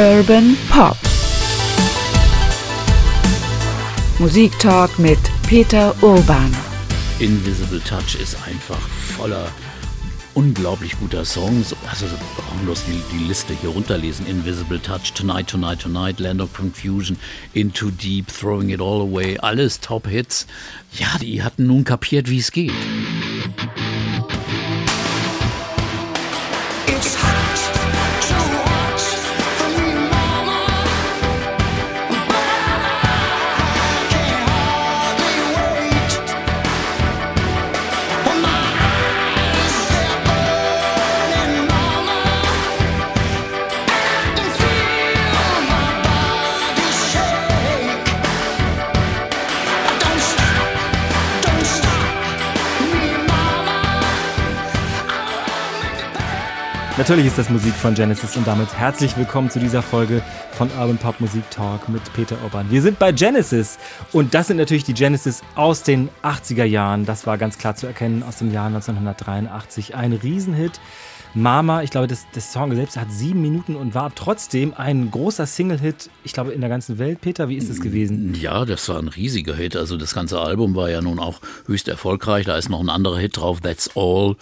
Urban Pop. Musiktalk mit Peter Urban. Invisible Touch ist einfach voller unglaublich guter Songs. Also wir brauchen bloß die, die Liste hier runterlesen. Invisible Touch, Tonight, Tonight, Tonight, Land of Confusion, Into Deep, Throwing It All Away, alles Top-Hits. Ja, die hatten nun kapiert, wie es geht. Natürlich ist das Musik von Genesis und damit herzlich willkommen zu dieser Folge von Urban Pop Musik Talk mit Peter Urban. Wir sind bei Genesis und das sind natürlich die Genesis aus den 80er Jahren. Das war ganz klar zu erkennen aus dem Jahr 1983. Ein Riesenhit. Mama, ich glaube, das, das Song selbst hat sieben Minuten und war trotzdem ein großer Single-Hit, ich glaube, in der ganzen Welt. Peter, wie ist es gewesen? Ja, das war ein riesiger Hit. Also das ganze Album war ja nun auch höchst erfolgreich. Da ist noch ein anderer Hit drauf, That's All.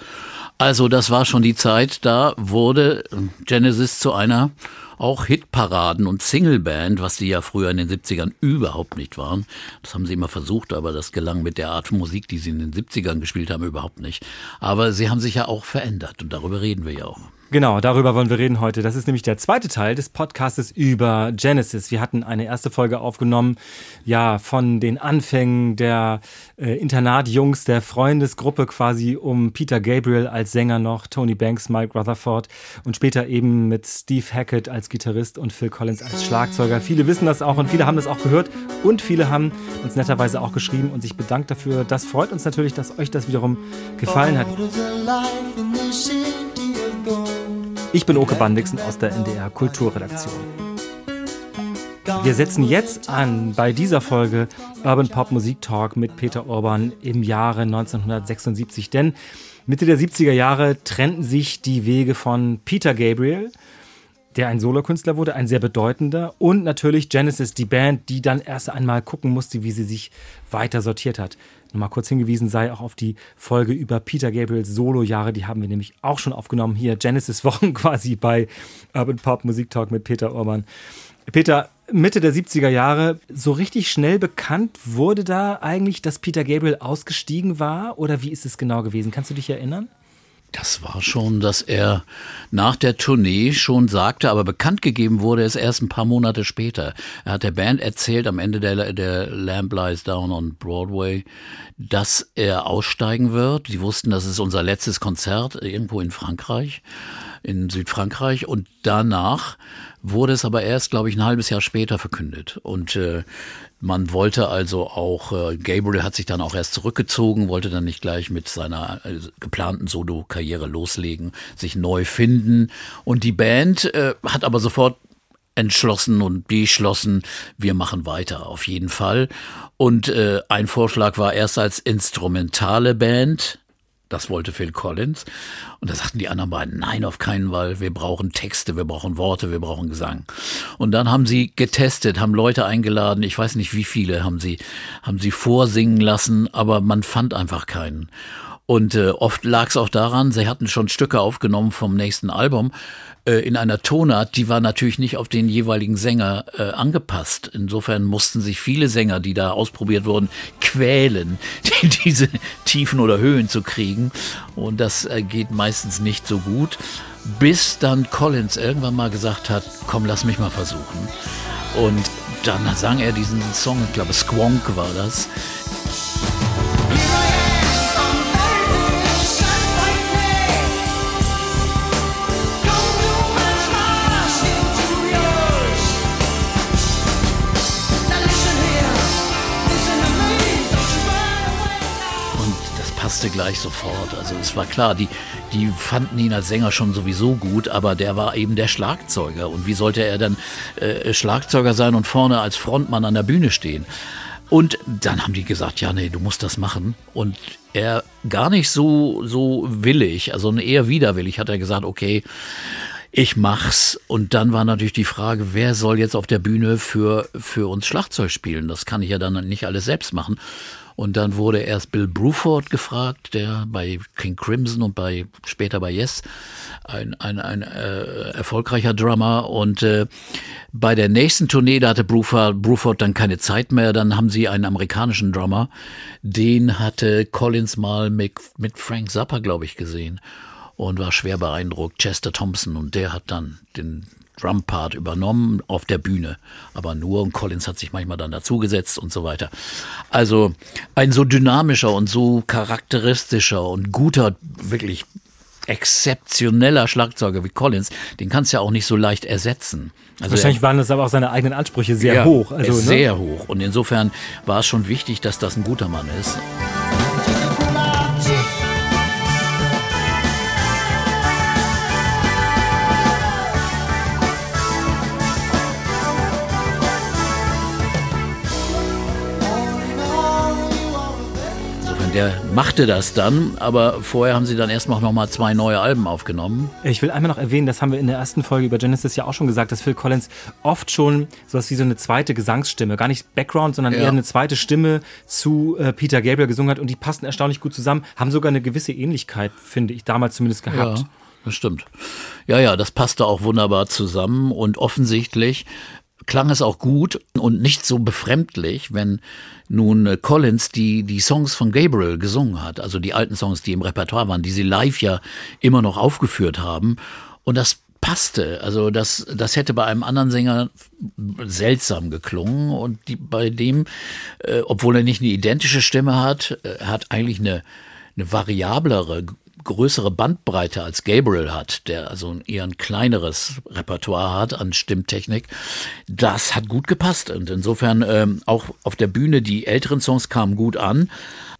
Also das war schon die Zeit, da wurde Genesis zu einer auch Hitparaden und Singleband, was die ja früher in den 70ern überhaupt nicht waren. Das haben sie immer versucht, aber das gelang mit der Art von Musik, die sie in den 70ern gespielt haben, überhaupt nicht. Aber sie haben sich ja auch verändert und darüber reden wir ja auch. Genau, darüber wollen wir reden heute. Das ist nämlich der zweite Teil des Podcastes über Genesis. Wir hatten eine erste Folge aufgenommen, ja, von den Anfängen der äh, Internatjungs, der Freundesgruppe quasi um Peter Gabriel als Sänger noch, Tony Banks, Mike Rutherford und später eben mit Steve Hackett als Gitarrist und Phil Collins als Schlagzeuger. Viele wissen das auch und viele haben das auch gehört und viele haben uns netterweise auch geschrieben und sich bedankt dafür. Das freut uns natürlich, dass euch das wiederum gefallen hat. Ich bin Oke Bandixen aus der NDR Kulturredaktion. Wir setzen jetzt an bei dieser Folge Urban Pop Musik Talk mit Peter Urban im Jahre 1976. Denn Mitte der 70er Jahre trennten sich die Wege von Peter Gabriel, der ein Solokünstler wurde, ein sehr bedeutender, und natürlich Genesis, die Band, die dann erst einmal gucken musste, wie sie sich weiter sortiert hat. Nochmal kurz hingewiesen sei auch auf die Folge über Peter Gabriels Solo-Jahre. Die haben wir nämlich auch schon aufgenommen. Hier Genesis-Wochen quasi bei Urban Pop Musik Talk mit Peter Urban. Peter, Mitte der 70er Jahre, so richtig schnell bekannt wurde da eigentlich, dass Peter Gabriel ausgestiegen war? Oder wie ist es genau gewesen? Kannst du dich erinnern? Das war schon, dass er nach der Tournee schon sagte, aber bekannt gegeben wurde es erst ein paar Monate später. Er hat der Band erzählt am Ende der, der Lamp Lies Down on Broadway, dass er aussteigen wird. Sie wussten, das ist unser letztes Konzert irgendwo in Frankreich, in Südfrankreich. Und danach wurde es aber erst, glaube ich, ein halbes Jahr später verkündet. Und äh, man wollte also auch, äh, Gabriel hat sich dann auch erst zurückgezogen, wollte dann nicht gleich mit seiner äh, geplanten Solo-Karriere loslegen, sich neu finden. Und die Band äh, hat aber sofort entschlossen und beschlossen, wir machen weiter, auf jeden Fall. Und äh, ein Vorschlag war erst als instrumentale Band, das wollte Phil Collins. Und da sagten die anderen beiden, nein, auf keinen Fall. Wir brauchen Texte, wir brauchen Worte, wir brauchen Gesang. Und dann haben sie getestet, haben Leute eingeladen. Ich weiß nicht, wie viele haben sie, haben sie vorsingen lassen, aber man fand einfach keinen. Und äh, oft lag es auch daran, sie hatten schon Stücke aufgenommen vom nächsten Album äh, in einer Tonart, die war natürlich nicht auf den jeweiligen Sänger äh, angepasst. Insofern mussten sich viele Sänger, die da ausprobiert wurden, quälen, die, diese Tiefen oder Höhen zu kriegen. Und das äh, geht meistens nicht so gut, bis dann Collins irgendwann mal gesagt hat, komm, lass mich mal versuchen. Und dann sang er diesen Song, ich glaube Squonk war das. Passte gleich sofort. Also es war klar, die, die fanden ihn als Sänger schon sowieso gut, aber der war eben der Schlagzeuger. Und wie sollte er dann äh, Schlagzeuger sein und vorne als Frontmann an der Bühne stehen? Und dann haben die gesagt, ja, nee, du musst das machen. Und er gar nicht so, so willig, also eher widerwillig, hat er gesagt, okay, ich mach's. Und dann war natürlich die Frage, wer soll jetzt auf der Bühne für, für uns Schlagzeug spielen? Das kann ich ja dann nicht alles selbst machen. Und dann wurde erst Bill Bruford gefragt, der bei King Crimson und bei später bei Yes ein, ein, ein äh, erfolgreicher Drummer. Und äh, bei der nächsten Tournee, da hatte Bruford, Bruford dann keine Zeit mehr. Dann haben sie einen amerikanischen Drummer. Den hatte Collins mal mit, mit Frank Zappa, glaube ich, gesehen und war schwer beeindruckt. Chester Thompson und der hat dann den Drum-Part übernommen auf der Bühne, aber nur und Collins hat sich manchmal dann dazugesetzt und so weiter. Also ein so dynamischer und so charakteristischer und guter, wirklich exzeptioneller Schlagzeuger wie Collins, den kannst du ja auch nicht so leicht ersetzen. Also Wahrscheinlich er, waren das aber auch seine eigenen Ansprüche sehr ja, hoch. Also, ne? Sehr hoch. Und insofern war es schon wichtig, dass das ein guter Mann ist. Der machte das dann, aber vorher haben sie dann erstmal noch mal zwei neue Alben aufgenommen. Ich will einmal noch erwähnen, das haben wir in der ersten Folge über Genesis ja auch schon gesagt, dass Phil Collins oft schon sowas wie so eine zweite Gesangsstimme, gar nicht Background, sondern ja. eher eine zweite Stimme zu äh, Peter Gabriel gesungen hat und die passen erstaunlich gut zusammen, haben sogar eine gewisse Ähnlichkeit, finde ich, damals zumindest gehabt. Ja. Das stimmt. Ja, ja, das passte auch wunderbar zusammen und offensichtlich klang es auch gut und nicht so befremdlich, wenn nun äh, Collins die, die Songs von Gabriel gesungen hat, also die alten Songs, die im Repertoire waren, die sie live ja immer noch aufgeführt haben. Und das passte. Also das, das hätte bei einem anderen Sänger seltsam geklungen und die, bei dem, äh, obwohl er nicht eine identische Stimme hat, äh, hat eigentlich eine, eine variablere, größere Bandbreite als Gabriel hat, der also eher ein kleineres Repertoire hat an Stimmtechnik, das hat gut gepasst. Und insofern ähm, auch auf der Bühne, die älteren Songs kamen gut an.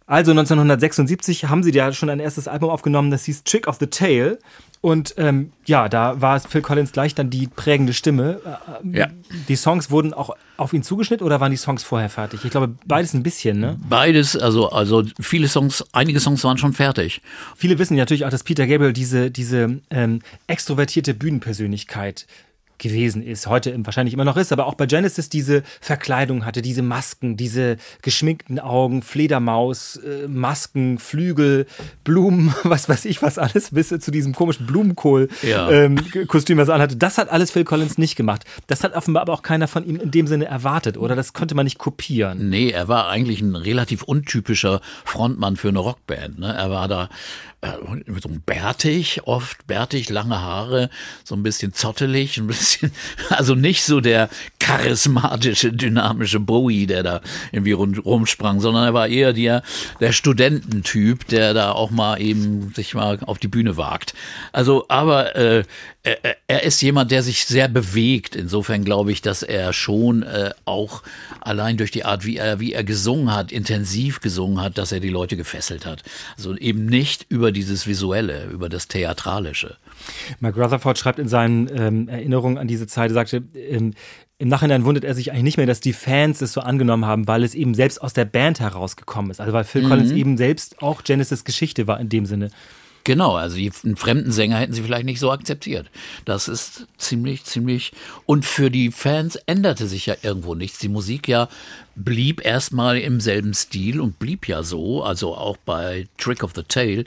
Also 1976 haben sie ja schon ein erstes Album aufgenommen, das hieß Trick of the Tail. Und ähm, ja, da war es Phil Collins gleich dann die prägende Stimme. Äh, ja. Die Songs wurden auch auf ihn zugeschnitten oder waren die Songs vorher fertig? Ich glaube, beides ein bisschen, ne? Beides, also, also viele Songs, einige Songs waren schon fertig. Viele wissen natürlich auch, dass Peter Gabriel diese, diese ähm, extrovertierte Bühnenpersönlichkeit gewesen ist, heute wahrscheinlich immer noch ist, aber auch bei Genesis diese Verkleidung hatte, diese Masken, diese geschminkten Augen, Fledermaus, äh, Masken, Flügel, Blumen, was weiß ich was alles, bis zu diesem komischen Blumenkohl-Kostüm, ja. ähm, was er anhatte. Das hat alles Phil Collins nicht gemacht. Das hat offenbar aber auch keiner von ihm in dem Sinne erwartet, oder? Das konnte man nicht kopieren. Nee, er war eigentlich ein relativ untypischer Frontmann für eine Rockband. Ne? Er war da äh, so bärtig, oft bärtig, lange Haare, so ein bisschen zottelig, ein bisschen, also nicht so der charismatische, dynamische Bowie, der da irgendwie rumsprang, sondern er war eher der, der Studententyp, der da auch mal eben sich mal auf die Bühne wagt. Also, aber äh, er, er ist jemand, der sich sehr bewegt. Insofern glaube ich, dass er schon äh, auch allein durch die Art, wie er, wie er gesungen hat, intensiv gesungen hat, dass er die Leute gefesselt hat. Also eben nicht über dieses Visuelle, über das Theatralische. Mark Rutherford schreibt in seinen ähm, Erinnerungen an diese Zeit, er sagte, ähm, im Nachhinein wundert er sich eigentlich nicht mehr, dass die Fans es so angenommen haben, weil es eben selbst aus der Band herausgekommen ist. Also weil Phil mhm. Collins eben selbst auch Genesis Geschichte war in dem Sinne. Genau, also die, einen fremden Sänger hätten sie vielleicht nicht so akzeptiert. Das ist ziemlich, ziemlich. Und für die Fans änderte sich ja irgendwo nichts. Die Musik ja blieb erstmal im selben Stil und blieb ja so. Also auch bei Trick of the Tail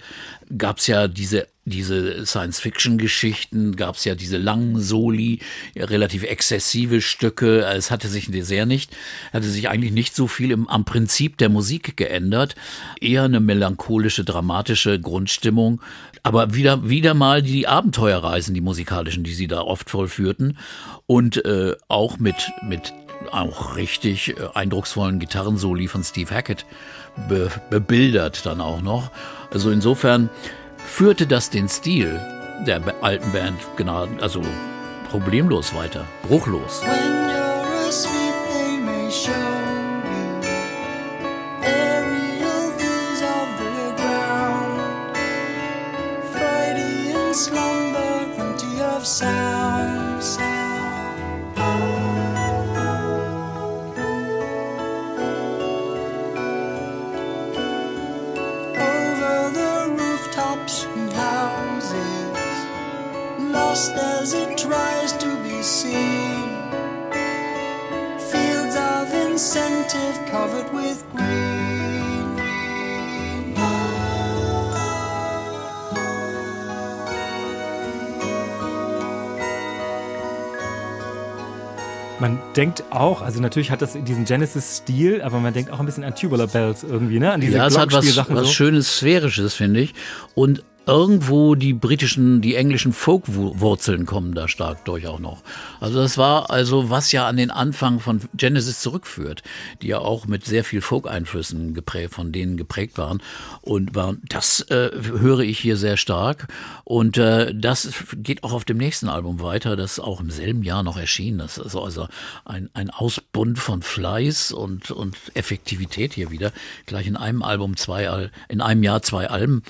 gab es ja diese diese Science-Fiction-Geschichten, gab es ja diese langen Soli, relativ exzessive Stücke. Es hatte sich sehr nicht, hatte sich eigentlich nicht so viel im, am Prinzip der Musik geändert. Eher eine melancholische, dramatische Grundstimmung. Aber wieder, wieder mal die Abenteuerreisen, die musikalischen, die sie da oft vollführten. Und äh, auch mit, mit auch richtig äh, eindrucksvollen Gitarrensoli von Steve Hackett be, bebildert dann auch noch. Also insofern führte das den Stil der alten Band genau, also problemlos weiter, bruchlos. Lost as it tries to be seen. Fields of incentive covered with green. Man denkt auch, also natürlich hat das diesen Genesis-Stil, aber man denkt auch ein bisschen an Tubular Bells irgendwie, ne? An diese ja, es hat was, was so. Schönes Sphärisches, finde ich. Und irgendwo die britischen, die englischen Folk-Wurzeln kommen da stark durch auch noch. Also das war also, was ja an den Anfang von Genesis zurückführt, die ja auch mit sehr viel Folk-Einflüssen geprägt, von denen geprägt waren. Und war, das äh, höre ich hier sehr stark. Und äh, das geht auch auf dem nächsten Album weiter, das auch im selben Jahr noch erschien. Das ist also ein, ein Ausbund von Fleiß und, und Effektivität hier wieder. Gleich in einem Album zwei, in einem Jahr zwei Alben.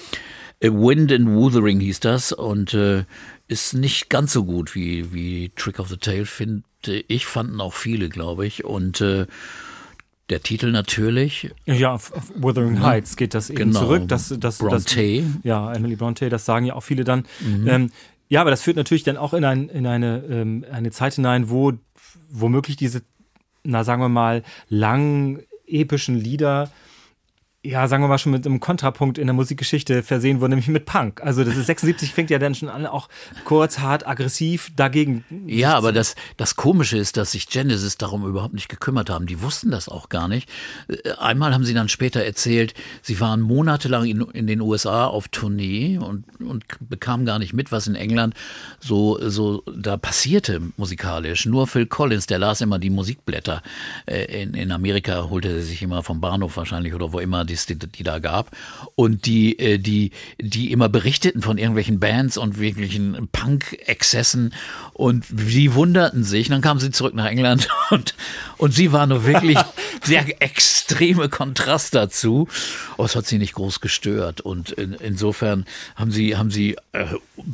Wind and Wuthering hieß das und äh, ist nicht ganz so gut wie, wie Trick of the Tail, finde ich, fanden auch viele, glaube ich. Und äh, der Titel natürlich. Ja, auf, auf Wuthering ja. Heights geht das eben genau. zurück. Das, das, Bronte. Das, ja, Emily Bronte, das sagen ja auch viele dann. Mhm. Ähm, ja, aber das führt natürlich dann auch in, ein, in eine, ähm, eine Zeit hinein, wo womöglich diese, na sagen wir mal, lang epischen Lieder ja, sagen wir mal schon mit einem Kontrapunkt in der Musikgeschichte versehen wurde, nämlich mit Punk. Also das ist 76 fängt ja dann schon an, auch kurz, hart, aggressiv dagegen. Ja, aber das, das Komische ist, dass sich Genesis darum überhaupt nicht gekümmert haben. Die wussten das auch gar nicht. Äh, einmal haben sie dann später erzählt, sie waren monatelang in, in den USA auf Tournee und, und bekamen gar nicht mit, was in England so, so da passierte musikalisch. Nur Phil Collins, der las immer die Musikblätter. Äh, in, in Amerika holte er sich immer vom Bahnhof wahrscheinlich oder wo immer die, die, die da gab und die, äh, die, die immer berichteten von irgendwelchen Bands und wirklichen Punk-Exzessen und sie wunderten sich. Dann kamen sie zurück nach England und, und sie war nur wirklich der extreme Kontrast dazu. Oh, es hat sie nicht groß gestört und in, insofern haben sie, haben sie äh,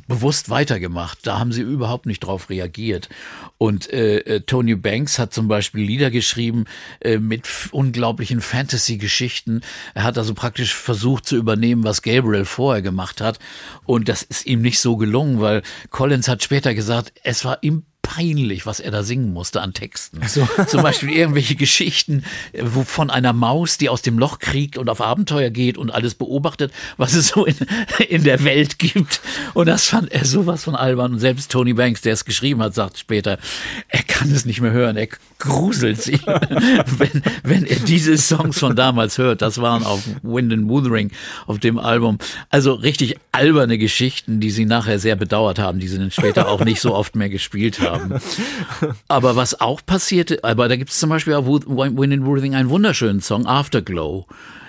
bewusst weitergemacht. Da haben sie überhaupt nicht drauf reagiert. Und äh, äh Tony Banks hat zum Beispiel Lieder geschrieben äh, mit unglaublichen Fantasy-Geschichten. Er hat also praktisch versucht zu übernehmen, was Gabriel vorher gemacht hat. Und das ist ihm nicht so gelungen, weil Collins hat später gesagt, es war ihm peinlich, was er da singen musste an Texten. So. Zum Beispiel irgendwelche Geschichten wo von einer Maus, die aus dem Loch kriegt und auf Abenteuer geht und alles beobachtet, was es so in, in der Welt gibt. Und das fand er sowas von albern. Und selbst Tony Banks, der es geschrieben hat, sagt später, er kann es nicht mehr hören. Er gruselt sich, wenn, wenn er diese Songs von damals hört. Das waren auf Wind and Wuthering auf dem Album. Also richtig alberne Geschichten, die sie nachher sehr bedauert haben, die sie dann später auch nicht so oft mehr gespielt haben haben. Aber was auch passierte, aber da gibt es zum Beispiel auf Win in Worthing einen wunderschönen Song, Afterglow,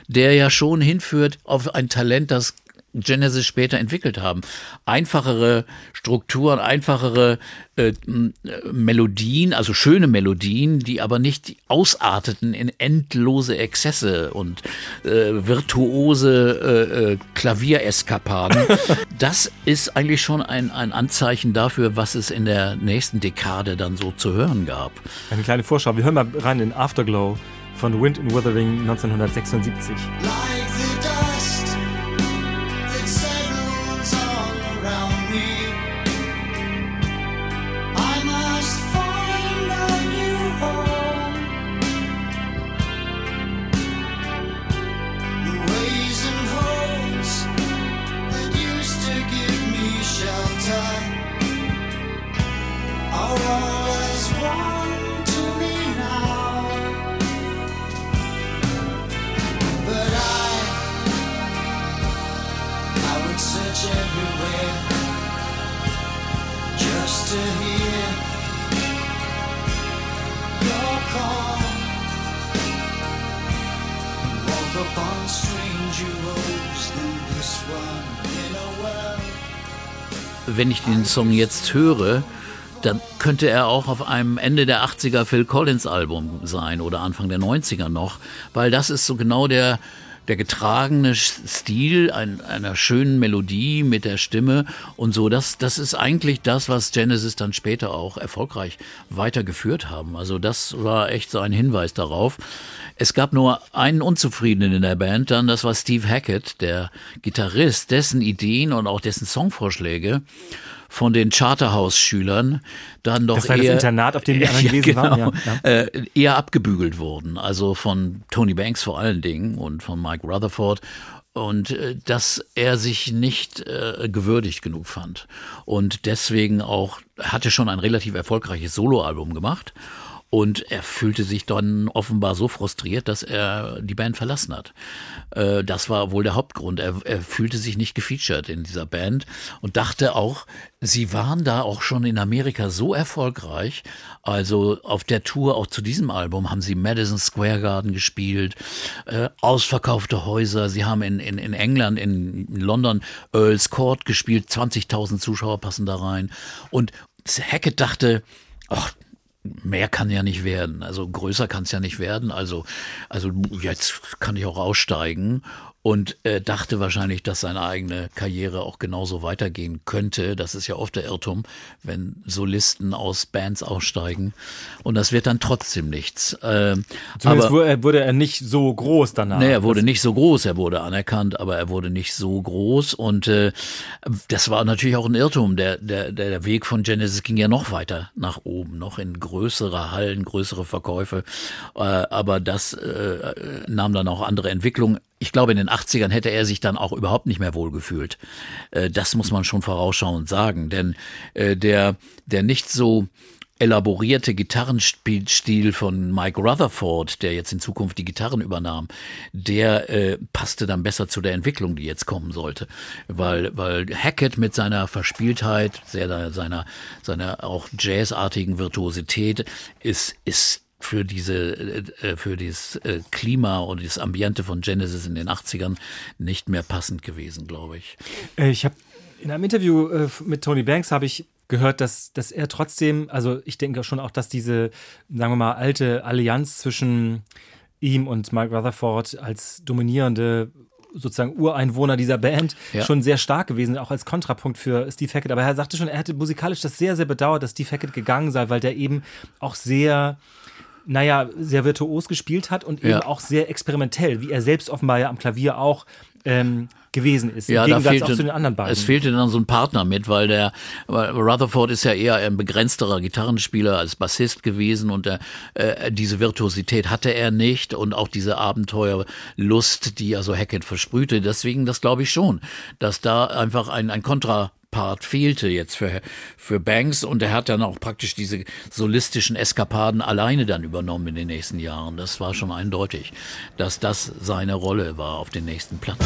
der ja schon hinführt auf ein Talent, das Genesis später entwickelt haben. Einfachere Strukturen, einfachere äh, Melodien, also schöne Melodien, die aber nicht ausarteten in endlose Exzesse und äh, virtuose äh, äh Klaviereskapaden. das ist eigentlich schon ein, ein Anzeichen dafür, was es in der nächsten Dekade dann so zu hören gab. Eine kleine Vorschau. Wir hören mal rein in Afterglow von Wind in Wuthering 1976. wenn ich den Song jetzt höre, dann könnte er auch auf einem Ende der 80er Phil Collins Album sein oder Anfang der 90er noch, weil das ist so genau der, der getragene Stil ein, einer schönen Melodie mit der Stimme und so. Das, das ist eigentlich das, was Genesis dann später auch erfolgreich weitergeführt haben. Also das war echt so ein Hinweis darauf. Es gab nur einen Unzufriedenen in der Band, dann das war Steve Hackett, der Gitarrist, dessen Ideen und auch dessen Songvorschläge von den Charterhouse-Schülern dann doch Das war eher das Internat, auf dem die anderen gewesen genau, waren. Ja, ja. Äh, eher abgebügelt wurden. Also von Tony Banks vor allen Dingen und von Mike Rutherford und äh, dass er sich nicht äh, gewürdigt genug fand und deswegen auch hatte schon ein relativ erfolgreiches Soloalbum gemacht und er fühlte sich dann offenbar so frustriert, dass er die Band verlassen hat. Äh, das war wohl der Hauptgrund. Er, er fühlte sich nicht gefeatured in dieser Band und dachte auch, sie waren da auch schon in Amerika so erfolgreich. Also auf der Tour, auch zu diesem Album, haben sie Madison Square Garden gespielt, äh, ausverkaufte Häuser. Sie haben in, in, in England, in London Earl's Court gespielt, 20.000 Zuschauer passen da rein. Und Hackett dachte, ach, mehr kann ja nicht werden. Also größer kann es ja nicht werden. Also, also jetzt kann ich auch aussteigen und äh, dachte wahrscheinlich, dass seine eigene Karriere auch genauso weitergehen könnte. Das ist ja oft der Irrtum, wenn Solisten aus Bands aussteigen. Und das wird dann trotzdem nichts. Äh, Zumindest aber, wurde, wurde er nicht so groß danach. Nee, er wurde nicht so groß, er wurde anerkannt, aber er wurde nicht so groß. Und äh, das war natürlich auch ein Irrtum. Der, der, der Weg von Genesis ging ja noch weiter nach oben, noch in größere Hallen, größere Verkäufe. Äh, aber das äh, nahm dann auch andere Entwicklungen. Ich glaube, in den 80ern hätte er sich dann auch überhaupt nicht mehr wohlgefühlt. Äh, das muss man schon vorausschauend sagen. Denn äh, der, der nicht so elaborierte Gitarrenstil von Mike Rutherford, der jetzt in Zukunft die Gitarren übernahm, der äh, passte dann besser zu der Entwicklung, die jetzt kommen sollte, weil weil Hackett mit seiner Verspieltheit, sehr seiner seiner auch jazzartigen Virtuosität ist ist für diese äh, für dieses äh, Klima und das Ambiente von Genesis in den 80ern nicht mehr passend gewesen, glaube ich. Äh, Ich habe in einem Interview äh, mit Tony Banks habe ich gehört, dass, dass er trotzdem, also ich denke schon auch, dass diese, sagen wir mal, alte Allianz zwischen ihm und Mike Rutherford als dominierende sozusagen Ureinwohner dieser Band Ja. schon sehr stark gewesen, auch als Kontrapunkt für Steve Hackett. Aber er sagte schon, er hätte musikalisch das sehr, sehr bedauert, dass Steve Hackett gegangen sei, weil der eben auch sehr, naja, sehr virtuos gespielt hat und eben Ja. auch sehr experimentell, wie er selbst offenbar ja am Klavier auch ähm, gewesen ist. Ja, Im da Gegensatz fehlte, auch zu den anderen beiden. es fehlte dann so ein Partner mit, weil der weil Rutherford ist ja eher ein begrenzterer Gitarrenspieler als Bassist gewesen und der, äh, diese Virtuosität hatte er nicht und auch diese Abenteuerlust, die also Hackett versprühte. Deswegen, das glaube ich schon, dass da einfach ein, ein Kontra Part fehlte jetzt für, für Banks und er hat dann auch praktisch diese solistischen Eskapaden alleine dann übernommen in den nächsten Jahren. Das war schon eindeutig, dass das seine Rolle war auf den nächsten Platten.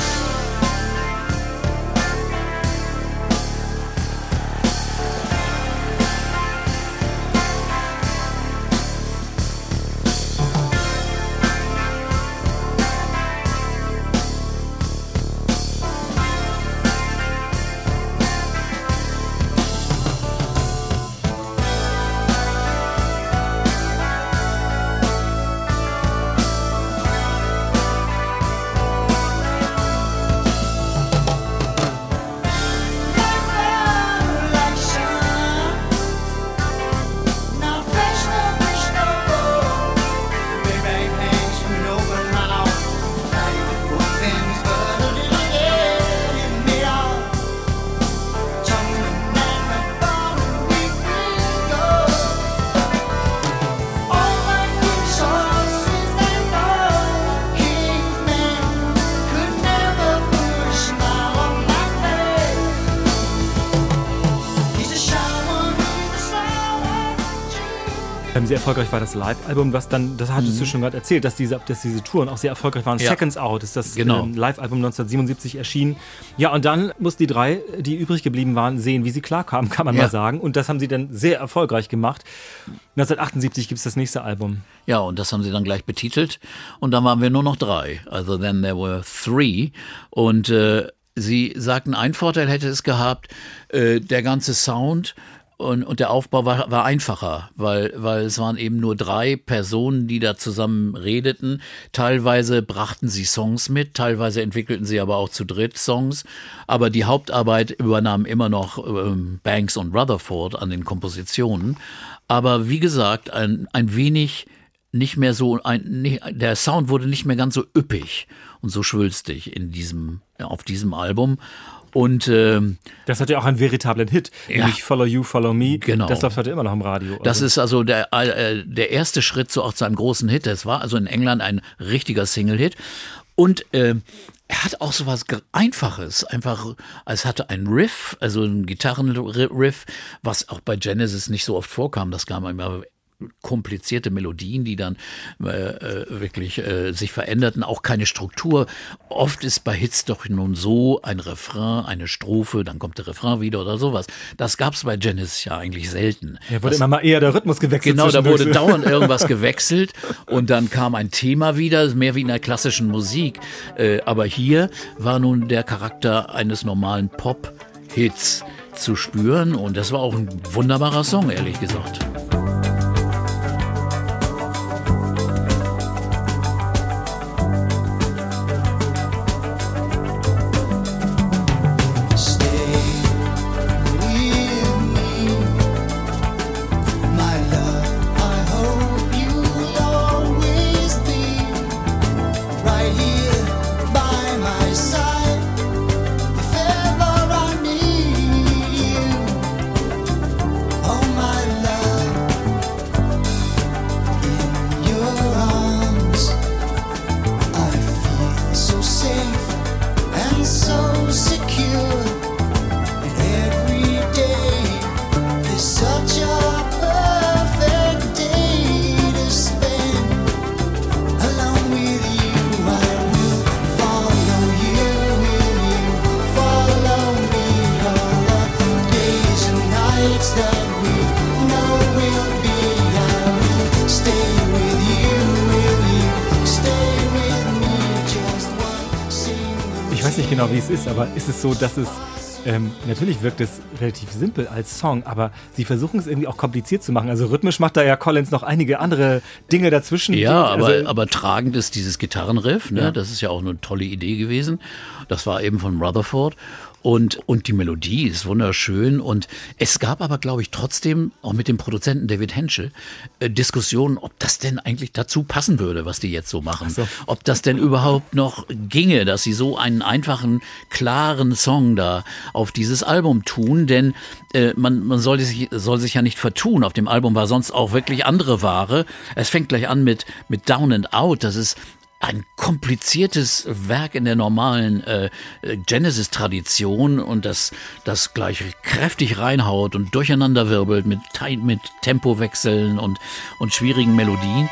Erfolgreich war das Live-Album, was dann, das hattest du schon gerade erzählt, dass diese, dass diese Touren auch sehr erfolgreich waren. Ja. Seconds Out ist das Genau. ähm, Live-Album 1977 erschienen. Ja, und dann mussten die drei, die übrig geblieben waren, sehen, wie sie klarkamen, kann man Ja. mal sagen. Und das haben sie dann sehr erfolgreich gemacht. 1978 gibt es das nächste Album. Ja, und das haben sie dann gleich betitelt. Und dann waren wir nur noch drei. Also then there were three. Und äh, sie sagten, ein Vorteil hätte es gehabt, äh, der ganze Sound und, und der Aufbau war, war einfacher, weil, weil es waren eben nur drei Personen, die da zusammen redeten. Teilweise brachten sie Songs mit, teilweise entwickelten sie aber auch zu dritt Songs. Aber die Hauptarbeit übernahmen immer noch ähm, Banks und Rutherford an den Kompositionen. Aber wie gesagt, ein, ein wenig nicht mehr so ein, nicht, der Sound wurde nicht mehr ganz so üppig und so schwülstig in diesem, auf diesem Album. Und ähm, Das hat ja auch einen veritablen Hit, Ja. nämlich Follow You, Follow Me. Genau. Das läuft heute immer noch im Radio. Das Also, ist also der, äh, der erste Schritt zu, auch zu einem großen Hit. Es war also in England ein richtiger Single-Hit. Und äh, er hat auch so was Einfaches. Einfach, es hatte ein Riff, also ein Gitarrenriff, was auch bei Genesis nicht so oft vorkam. Das kam immer komplizierte Melodien, die dann äh, äh, wirklich äh, sich veränderten, auch keine Struktur. Oft ist bei Hits doch nun so ein Refrain, eine Strophe, dann kommt der Refrain wieder oder sowas. Das gab es bei Genesis ja eigentlich selten. ja, wurde immer mal eher der Rhythmus gewechselt. Genau, da wurde dauernd irgendwas gewechselt und dann kam ein Thema wieder, mehr wie in der klassischen Musik. Äh, aber hier war nun der Charakter eines normalen Pop-Hits zu spüren und das war auch ein wunderbarer Song, ehrlich gesagt. Natürlich wirkt es relativ simpel als Song, aber sie versuchen es irgendwie auch kompliziert zu machen. Also rhythmisch macht da ja Collins noch einige andere Dinge dazwischen. Ja, also, aber, aber tragend ist dieses Gitarrenriff, ne? das ist ja auch eine tolle Idee gewesen. Das war eben von Rutherford. Und, und die Melodie ist wunderschön. Und es gab aber, glaube ich, trotzdem auch mit dem Produzenten David Henschel äh, Diskussionen, ob das denn eigentlich dazu passen würde, was die jetzt so machen. so. Ob das denn überhaupt noch ginge, dass sie so einen einfachen, klaren Song da auf dieses Album tun. Denn äh, man, man soll, sich, soll sich ja nicht vertun. Auf dem Album war sonst auch wirklich andere Ware. Es fängt gleich an mit, mit Down and Out. Das ist ein kompliziertes Werk in der normalen äh, Genesis-Tradition und das, das gleich kräftig reinhaut und durcheinanderwirbelt mit, mit Tempowechseln und, und schwierigen Melodien.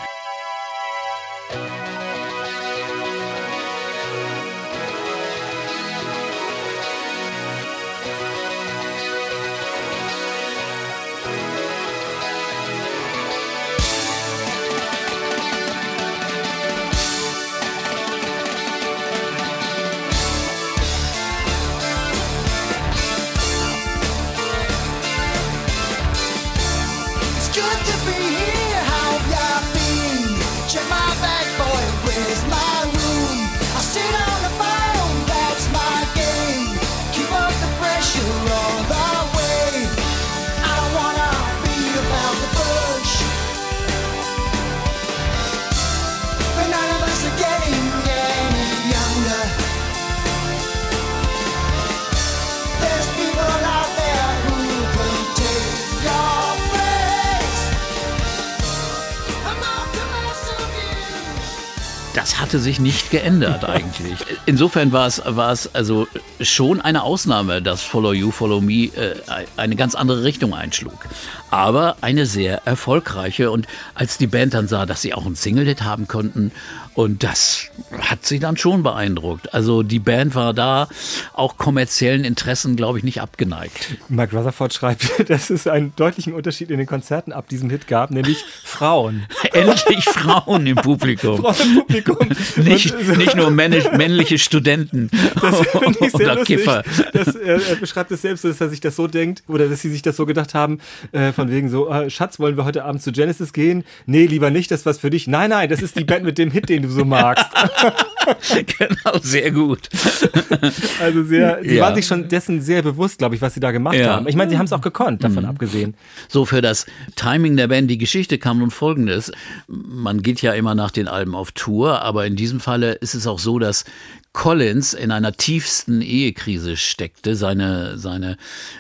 Hatte sich nicht geändert eigentlich. Insofern war es, war es also schon eine Ausnahme, dass Follow You, Follow Me äh, eine ganz andere Richtung einschlug. Aber eine sehr erfolgreiche. Und als die Band dann sah, dass sie auch einen Single-Hit haben konnten, und das hat sie dann schon beeindruckt. Also die Band war da auch kommerziellen Interessen, glaube ich, nicht abgeneigt. Mike Rutherford schreibt, dass es einen deutlichen Unterschied in den Konzerten ab diesem Hit gab, nämlich Frauen. Endlich Frauen im Publikum. Frauen im Publikum. Nicht, Und- nicht nur männliche Studenten sehr oder lustig. Kiffer. Das, äh, er beschreibt es selbst, dass er sich das so denkt oder dass sie sich das so gedacht haben, äh, von wegen so, äh, Schatz, wollen wir heute Abend zu Genesis gehen? Nee, lieber nicht, das ist was für dich. Nein, nein, das ist die Band mit dem Hit, den du so magst. genau, sehr gut. Also sehr, sie Ja. waren sich schon dessen sehr bewusst, glaube ich, was sie da gemacht Ja. Mhm. haben. Ich meine, sie haben es auch gekonnt, davon abgesehen. So für das Timing der Band, die Geschichte kam nun folgendes. Man geht ja immer nach den Alben auf Tour, aber in diesem Falle ist es auch so, dass Collins in einer tiefsten Ehekrise steckte. Seine, seine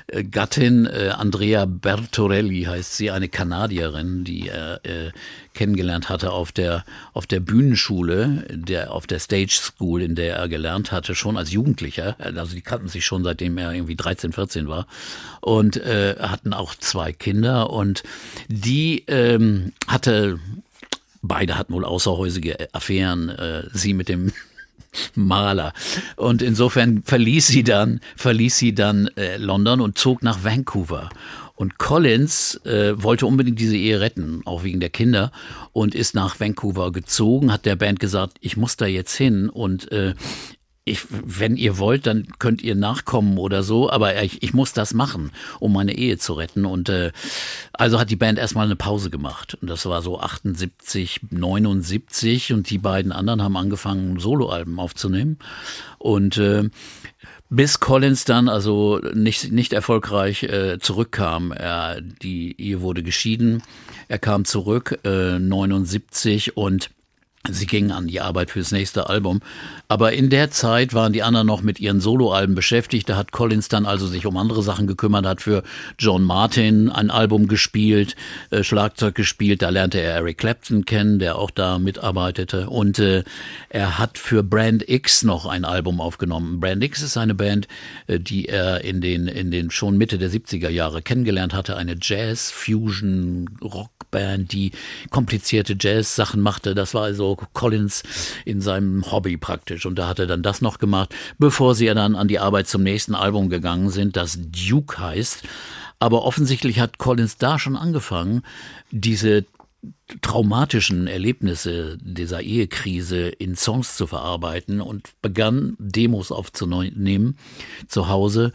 äh, Gattin äh, Andrea Bertorelli heißt sie, eine Kanadierin, die er äh, kennengelernt hatte auf der, auf der Bühnenschule, der, auf der Stage School, in der er gelernt hatte, schon als Jugendlicher. Also die kannten sich schon seitdem er irgendwie 13, 14 war. Und äh, hatten auch zwei Kinder und die ähm, hatte Beide hatten wohl außerhäusige Affären, äh, sie mit dem Maler. Und insofern verließ sie dann, verließ sie dann äh, London und zog nach Vancouver. Und Collins äh, wollte unbedingt diese Ehe retten, auch wegen der Kinder, und ist nach Vancouver gezogen, hat der Band gesagt, ich muss da jetzt hin und äh, ich, wenn ihr wollt, dann könnt ihr nachkommen oder so, aber ich, ich muss das machen, um meine Ehe zu retten. Und äh, also hat die Band erstmal eine Pause gemacht. Und das war so 78, 79 und die beiden anderen haben angefangen, Soloalben aufzunehmen. Und äh, bis Collins dann also nicht, nicht erfolgreich äh, zurückkam. Er, die Ehe wurde geschieden. Er kam zurück, äh, 79 und Sie gingen an die Arbeit fürs nächste Album. Aber in der Zeit waren die anderen noch mit ihren Soloalben beschäftigt. Da hat Collins dann also sich um andere Sachen gekümmert, hat für John Martin ein Album gespielt, äh, Schlagzeug gespielt. Da lernte er Eric Clapton kennen, der auch da mitarbeitete. Und äh, er hat für Brand X noch ein Album aufgenommen. Brand X ist eine Band, äh, die er in den, in den schon Mitte der 70er Jahre kennengelernt hatte. Eine Jazz-Fusion-Rockband, die komplizierte Jazz-Sachen machte. Das war also Collins in seinem Hobby praktisch. Und da hat er dann das noch gemacht, bevor sie dann an die Arbeit zum nächsten Album gegangen sind, das Duke heißt. Aber offensichtlich hat Collins da schon angefangen, diese traumatischen Erlebnisse dieser Ehekrise in Songs zu verarbeiten und begann Demos aufzunehmen zu Hause.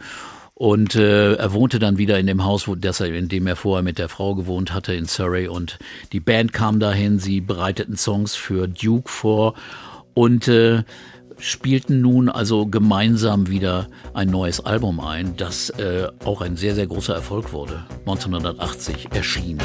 Und äh, er wohnte dann wieder in dem Haus, wo, das er, in dem er vorher mit der Frau gewohnt hatte, in Surrey. Und die Band kam dahin, sie bereiteten Songs für Duke vor und äh, spielten nun also gemeinsam wieder ein neues Album ein, das äh, auch ein sehr, sehr großer Erfolg wurde. 1980 erschien.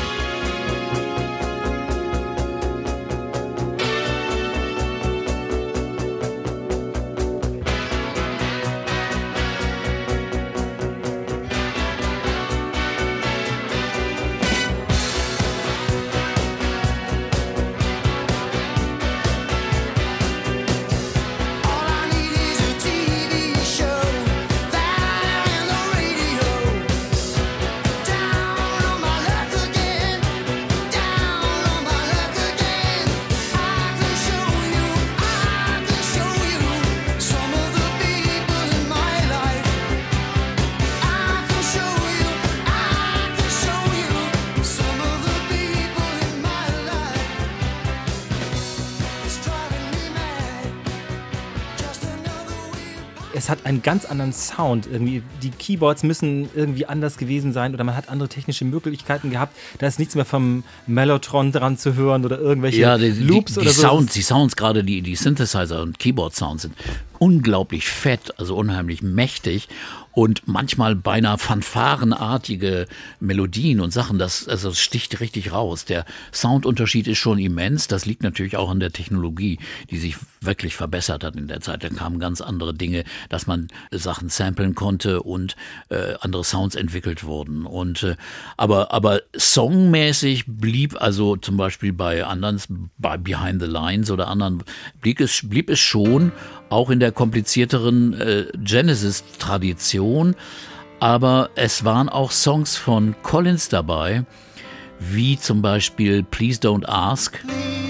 Es hat einen ganz anderen Sound. Irgendwie, die Keyboards müssen irgendwie anders gewesen sein oder man hat andere technische Möglichkeiten gehabt. Da ist nichts mehr vom Mellotron dran zu hören oder irgendwelche Ja, die, Loops die, oder die so. Sounds, die Sounds, gerade die, die Synthesizer und Keyboard-Sounds sind unglaublich fett, also unheimlich mächtig und manchmal beinahe fanfarenartige Melodien und Sachen. Das, also das sticht richtig raus. Der Soundunterschied ist schon immens. Das liegt natürlich auch an der Technologie, die sich wirklich verbessert hat in der Zeit. Da kamen ganz andere Dinge, dass man Sachen samplen konnte und äh, andere Sounds entwickelt wurden. Und äh, aber aber songmäßig blieb also zum Beispiel bei anderen, bei Behind the Lines oder anderen blieb es blieb es schon auch in der komplizierteren äh, Genesis-Tradition. Aber es waren auch Songs von Collins dabei, wie zum Beispiel Please Don't Ask. Please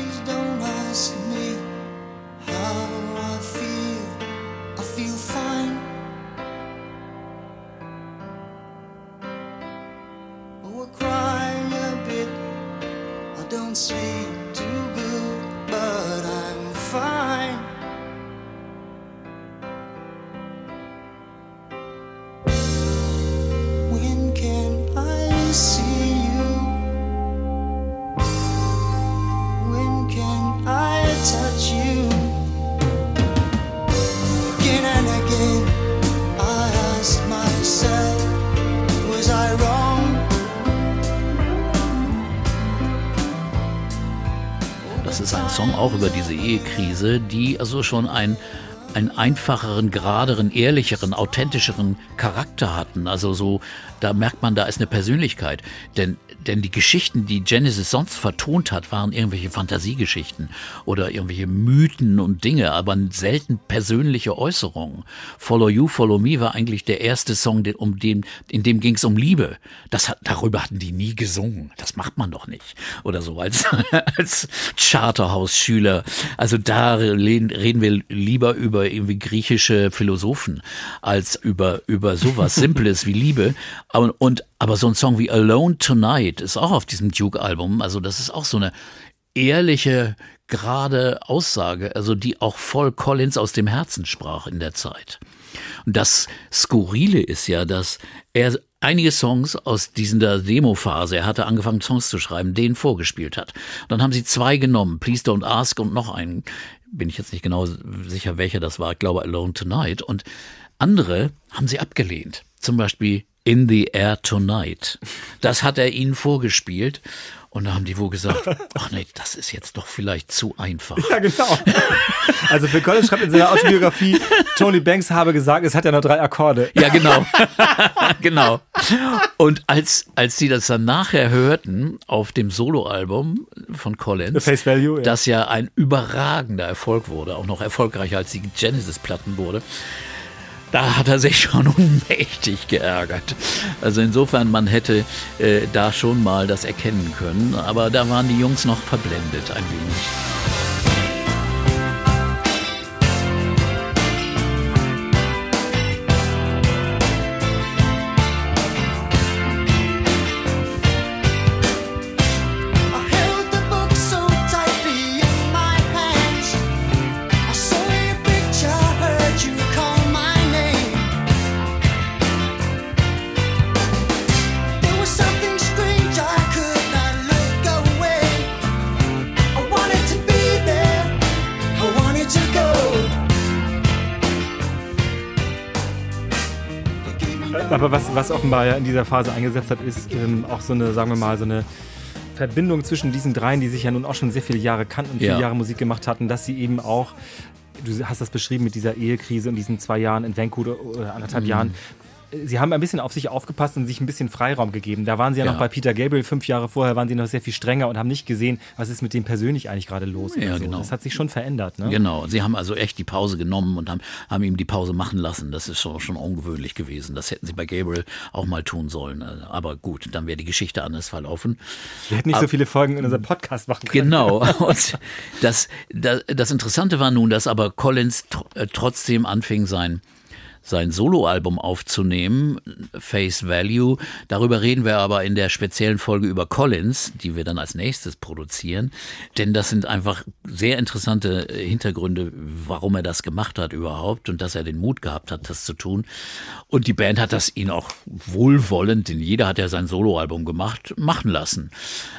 die also schon ein einen einfacheren, geraderen, ehrlicheren, authentischeren Charakter hatten. Also so, da merkt man, da ist eine Persönlichkeit. Denn, denn die Geschichten, die Genesis sonst vertont hat, waren irgendwelche Fantasiegeschichten oder irgendwelche Mythen und Dinge, aber selten persönliche Äußerungen. Follow You, Follow Me war eigentlich der erste Song, um den, in dem ging es um Liebe. Das hat, darüber hatten die nie gesungen. Das macht man doch nicht. Oder so als, als Charterhaus-Schüler. Also da reden wir lieber über irgendwie griechische Philosophen als über, über sowas Simples wie Liebe. Aber, und, aber so ein Song wie Alone Tonight ist auch auf diesem Duke-Album. Also das ist auch so eine ehrliche, gerade Aussage, also die auch voll Collins aus dem Herzen sprach in der Zeit. Und das Skurrile ist ja, dass er einige Songs aus dieser Demo-Phase, er hatte angefangen Songs zu schreiben, denen vorgespielt hat. dann haben sie zwei genommen, Please Don't Ask und noch einen, bin ich jetzt nicht genau sicher, welcher das war, ich glaube Alone Tonight. Und andere haben sie abgelehnt. Zum Beispiel In the Air Tonight. Das hat er ihnen vorgespielt. Und da haben die wohl gesagt, ach nee, das ist jetzt doch vielleicht zu einfach. Ja, genau. Also Phil Collins schreibt in seiner Autobiografie, Tony Banks habe gesagt, es hat ja nur drei Akkorde. Ja, genau. genau. Und als, als sie das dann nachher hörten auf dem Soloalbum von Collins, The Face Value, ja. das ja ein überragender Erfolg wurde, auch noch erfolgreicher als die Genesis-Platten wurde, da hat er sich schon unmächtig geärgert. Also insofern, man hätte äh, da schon mal das erkennen können, aber da waren die Jungs noch verblendet ein wenig. Was, was offenbar ja in dieser Phase eingesetzt hat, ist ähm, auch so eine, sagen wir mal, so eine Verbindung zwischen diesen dreien, die sich ja nun auch schon sehr viele Jahre kannten und viele Ja. Jahre Musik gemacht hatten, dass sie eben auch, du hast das beschrieben mit dieser Ehekrise und diesen zwei Jahren in Vancouver oder Mhm. anderthalb Jahren. Sie haben ein bisschen auf sich aufgepasst und sich ein bisschen Freiraum gegeben. Da waren sie ja, noch Ja. bei Peter Gabriel fünf Jahre vorher, waren sie noch sehr viel strenger und haben nicht gesehen, was ist mit dem persönlich eigentlich gerade los. Ja, so. genau. Das hat sich schon verändert. Ne? Genau, sie haben also echt die Pause genommen und haben, haben ihm die Pause machen lassen. Das ist schon, schon ungewöhnlich gewesen. Das hätten sie bei Gabriel auch mal tun sollen. Aber gut, dann wäre die Geschichte anders verlaufen. Wir hätten nicht so viele Folgen in unserem Podcast machen können. Genau. Und das, das, das Interessante war nun, dass aber Collins tr äh, trotzdem anfing, sein sein Soloalbum aufzunehmen, Face Value. Darüber reden wir aber in der speziellen Folge über Collins, die wir dann als nächstes produzieren. Denn das sind einfach sehr interessante äh, Hintergründe, warum er das gemacht hat überhaupt und dass er den Mut gehabt hat, das zu tun. Und die Band hat das ihn auch wohlwollend, denn jeder hat ja sein Soloalbum gemacht, machen lassen.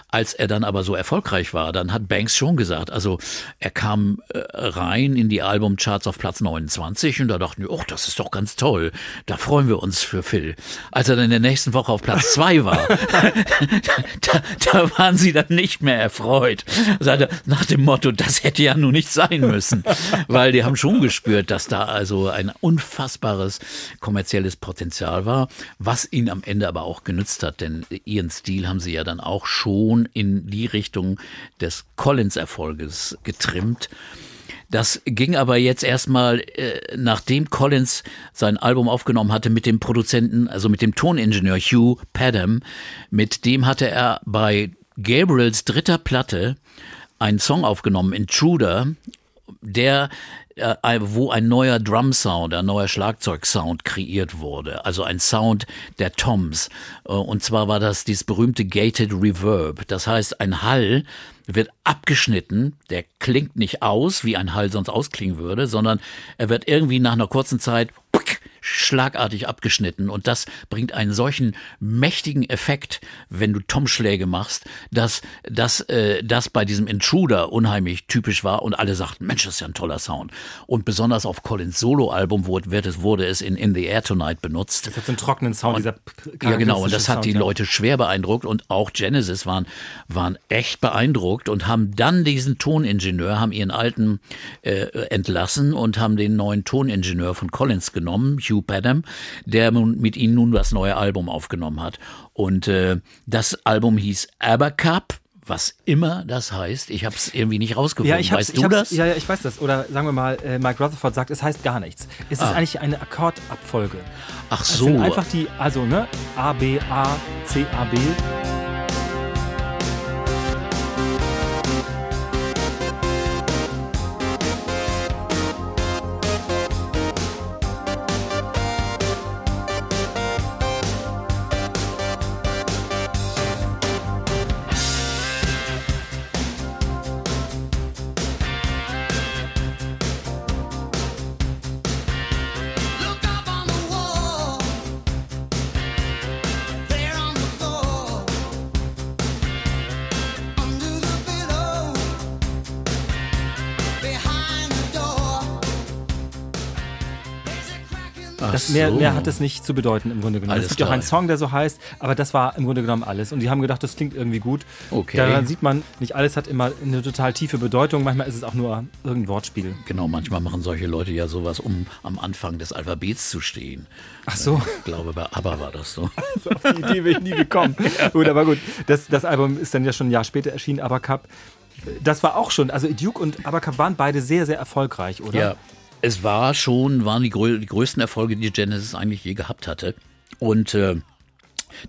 Als er dann aber so erfolgreich war, dann hat Banks schon gesagt, also er kam äh, rein in die Albumcharts auf Platz 29 und da dachten wir, oh, das ist doch ganz toll, da freuen wir uns für Phil. Als er dann in der nächsten Woche auf Platz 2 war, da, da waren sie dann nicht mehr erfreut. Sagte, nach dem Motto, das hätte ja nun nicht sein müssen, weil die haben schon gespürt, dass da also ein unfassbares kommerzielles Potenzial war, was ihnen am Ende aber auch genützt hat, denn ihren Stil haben sie ja dann auch schon in die Richtung des Collins-Erfolges getrimmt. Das ging aber jetzt erstmal, äh, nachdem Collins sein Album aufgenommen hatte mit dem Produzenten, also mit dem Toningenieur Hugh Padham, mit dem hatte er bei Gabriels dritter Platte einen Song aufgenommen, Intruder, der äh, wo ein neuer Drum-Sound, ein neuer Schlagzeug-Sound kreiert wurde. Also ein Sound der Toms. Äh, Und zwar war das dieses berühmte Gated Reverb. Das heißt, ein Hall wird abgeschnitten, der klingt nicht aus, wie ein Hall sonst ausklingen würde, sondern er wird irgendwie nach einer kurzen Zeit schlagartig abgeschnitten und das bringt einen solchen mächtigen Effekt, wenn du Tom-Schläge machst, dass dass äh, das bei diesem Intruder unheimlich typisch war und alle sagten, Mensch, das ist ja ein toller Sound. Und besonders auf Collins Soloalbum wurde, es, wurde es in In the Air Tonight benutzt. Das hat so einen trockenen Sound, Und- dieser Ja, genau. Und das hat Sound, die ja. Leute schwer beeindruckt und auch Genesis waren, waren echt beeindruckt und haben dann diesen Toningenieur, haben ihren alten äh, entlassen und haben den neuen Toningenieur von Collins genommen, Hugh Padham, der mit ihnen nun das neue Album aufgenommen hat. Und äh, das Album hieß Abercup. Was immer das heißt, ich habe es irgendwie nicht rausgefunden. Ja, ich weißt ich du das? Ja, ja, ich weiß das. Oder sagen wir mal, äh, Mike Rutherford sagt, es heißt gar nichts. Es ist eigentlich eine Akkordabfolge. Ach Es so. sind einfach die, also ne, A, B, A, C, A, B. Das mehr, so. mehr hat es nicht zu bedeuten im Grunde genommen. Alles es gibt ja auch klar. einen Song, der so heißt, aber das war im Grunde genommen alles. Und die haben gedacht, das klingt irgendwie gut. Okay. Daran sieht man, nicht alles hat immer eine total tiefe Bedeutung. Manchmal ist es auch nur irgendein Wortspiel. Genau, manchmal machen solche Leute ja sowas, um am Anfang des Alphabets zu stehen. Ach so. Ich glaube, bei ABBA war das so. Auf die Idee bin ich nie gekommen. Gut, aber gut. Das, das Album ist dann ja schon ein Jahr später erschienen, Abercup. Das war auch schon, also Duke und Abercup waren beide sehr, sehr erfolgreich, oder? Ja, es war schon, waren die, grö die größten Erfolge, die Genesis eigentlich je gehabt hatte. Und äh,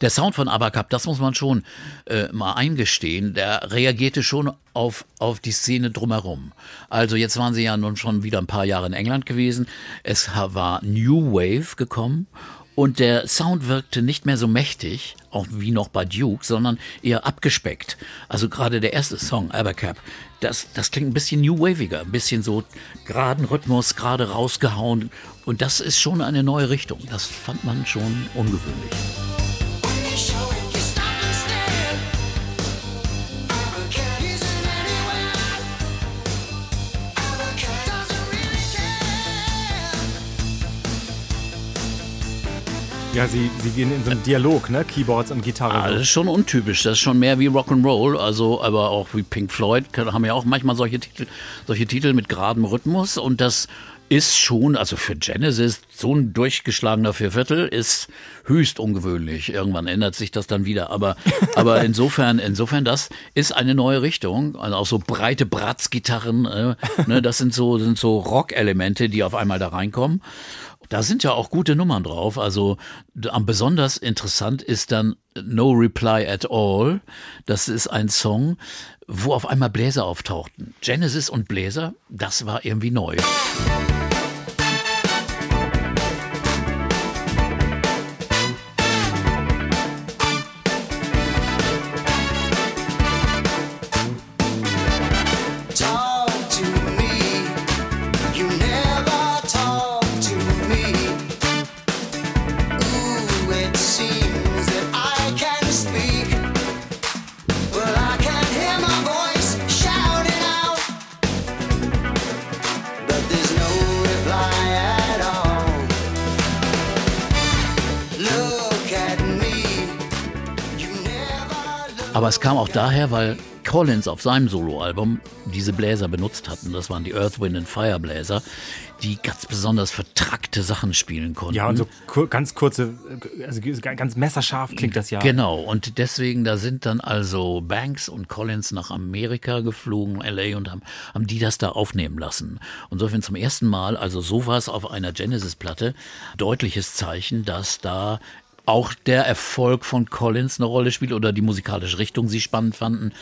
der Sound von Abercup, das muss man schon äh, mal eingestehen, der reagierte schon auf, auf die Szene drumherum. Also jetzt waren sie ja nun schon wieder ein paar Jahre in England gewesen. Es war New Wave gekommen und der Sound wirkte nicht mehr so mächtig, auch wie noch bei Duke, sondern eher abgespeckt. Also gerade der erste Song, Abercap, das, das klingt ein bisschen New Waviger, ein bisschen so geraden Rhythmus, gerade rausgehauen. Und das ist schon eine neue Richtung. Das fand man schon ungewöhnlich. Ja, sie, sie gehen in so einen Dialog, ne? Keyboards und Gitarre. Ah, das ist schon untypisch. Das ist schon mehr wie Rock'n'Roll, also aber auch wie Pink Floyd haben ja auch manchmal solche Titel, solche Titel mit geradem Rhythmus und das ist schon, also für Genesis, so ein durchgeschlagener Vierviertel ist höchst ungewöhnlich. Irgendwann ändert sich das dann wieder. Aber, aber insofern, insofern, das ist eine neue Richtung. Also auch so breite Bratzgitarren, äh, ne, das sind so, sind so Rock-Elemente, die auf einmal da reinkommen. Da sind ja auch gute Nummern drauf. Also besonders interessant ist dann No Reply at All. Das ist ein Song, wo auf einmal Bläser auftauchten. Genesis und Bläser, das war irgendwie neu. Aber es kam auch daher, weil Collins auf seinem Soloalbum diese Bläser benutzt hatten. Das waren die Earth, Wind and Fire Bläser, die ganz besonders vertrackte Sachen spielen konnten. Ja, und so kur ganz kurze, also ganz messerscharf klingt das ja. Genau, und deswegen, da sind dann also Banks und Collins nach Amerika geflogen, LA, und haben, haben die das da aufnehmen lassen. Und insofern zum ersten Mal, also sowas auf einer Genesis-Platte, deutliches Zeichen, dass da auch der Erfolg von Collins eine Rolle spielt oder die musikalische Richtung sie spannend fanden.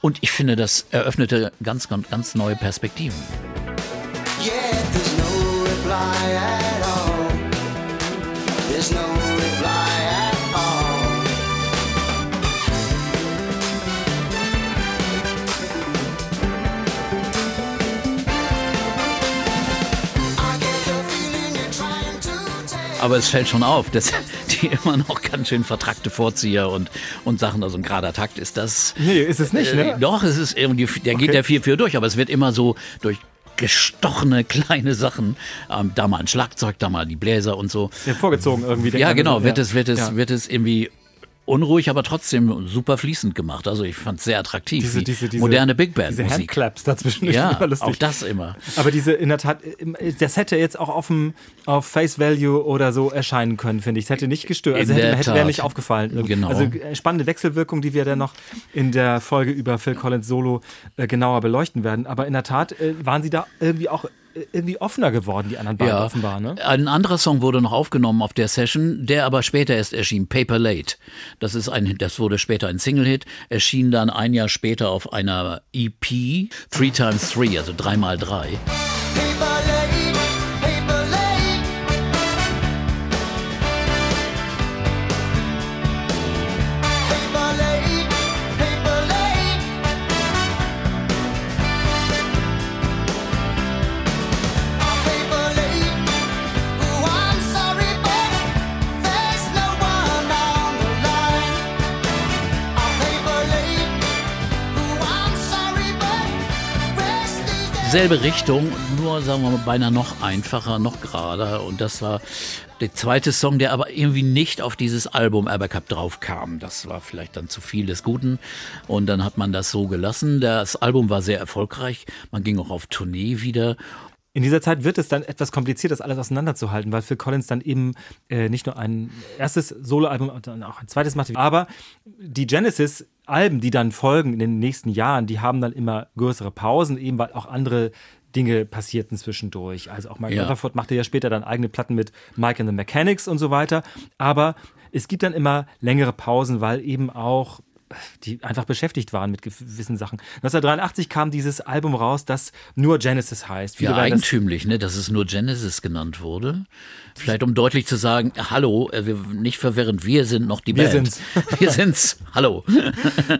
Und ich finde, das eröffnete ganz, ganz, ganz neue Perspektiven. Yeah. Aber es fällt schon auf, dass die immer noch ganz schön vertrackte Vorzieher und, und Sachen, also ein gerader Takt ist das. Nee, ist es nicht, ne? Äh, doch, es ist irgendwie, der geht Okay. ja 4-4 durch, aber es wird immer so durch gestochene kleine Sachen, ähm, da mal ein Schlagzeug, da mal die Bläser und so. Ja, vorgezogen irgendwie. Ja, genau, wird ja. es, wird es, Ja. wird es irgendwie unruhig, aber trotzdem super fließend gemacht. Also ich fand es sehr attraktiv. diese, diese, diese, moderne Big Band Diese Musik. Handclaps dazwischen. Ja, auch das immer. Aber diese, in der Tat, das hätte jetzt auch auf, dem, auf Face Value oder so erscheinen können, finde ich. Es hätte nicht gestört. Also In hätte, der hätte wäre nicht aufgefallen. Genau. Also äh, spannende Wechselwirkung, die wir dann noch in der Folge über Phil Collins Solo äh, genauer beleuchten werden. Aber in der Tat äh, waren sie da irgendwie auch irgendwie offener geworden, die anderen beiden offenbar. Ne? Ein anderer Song wurde noch aufgenommen auf der Session, der aber später erst erschien, Paper Late. Das ist ein, das wurde später ein Single-Hit, erschien dann ein Jahr später auf einer EP, Three Times Three, also drei mal drei. Selbe Richtung, nur sagen wir mal beinahe noch einfacher, noch gerader. Und das war der zweite Song, der aber irgendwie nicht auf dieses Album Abercup drauf kam. Das war vielleicht dann zu viel des Guten. Und dann hat man das so gelassen. Das Album war sehr erfolgreich. Man ging auch auf Tournee wieder. In dieser Zeit wird es dann etwas kompliziert, das alles auseinanderzuhalten, weil Phil Collins dann eben äh, nicht nur ein erstes Soloalbum, sondern auch ein zweites machte. Aber die Genesis-Alben, die dann folgen in den nächsten Jahren, die haben dann immer größere Pausen, eben weil auch andere Dinge passierten zwischendurch. Also auch Mike Ja. Rutherford machte ja später dann eigene Platten mit Mike and the Mechanics und so weiter. Aber es gibt dann immer längere Pausen, weil eben auch die einfach beschäftigt waren mit gewissen Sachen. 1983 kam dieses Album raus, das nur Genesis heißt. Viele Ja, werden das- eigentümlich, ne, dass es nur Genesis genannt wurde. Vielleicht um deutlich zu sagen, hallo, äh, nicht verwirrend, wir sind noch die Wir Band. sind's. Wir sind's. Hallo.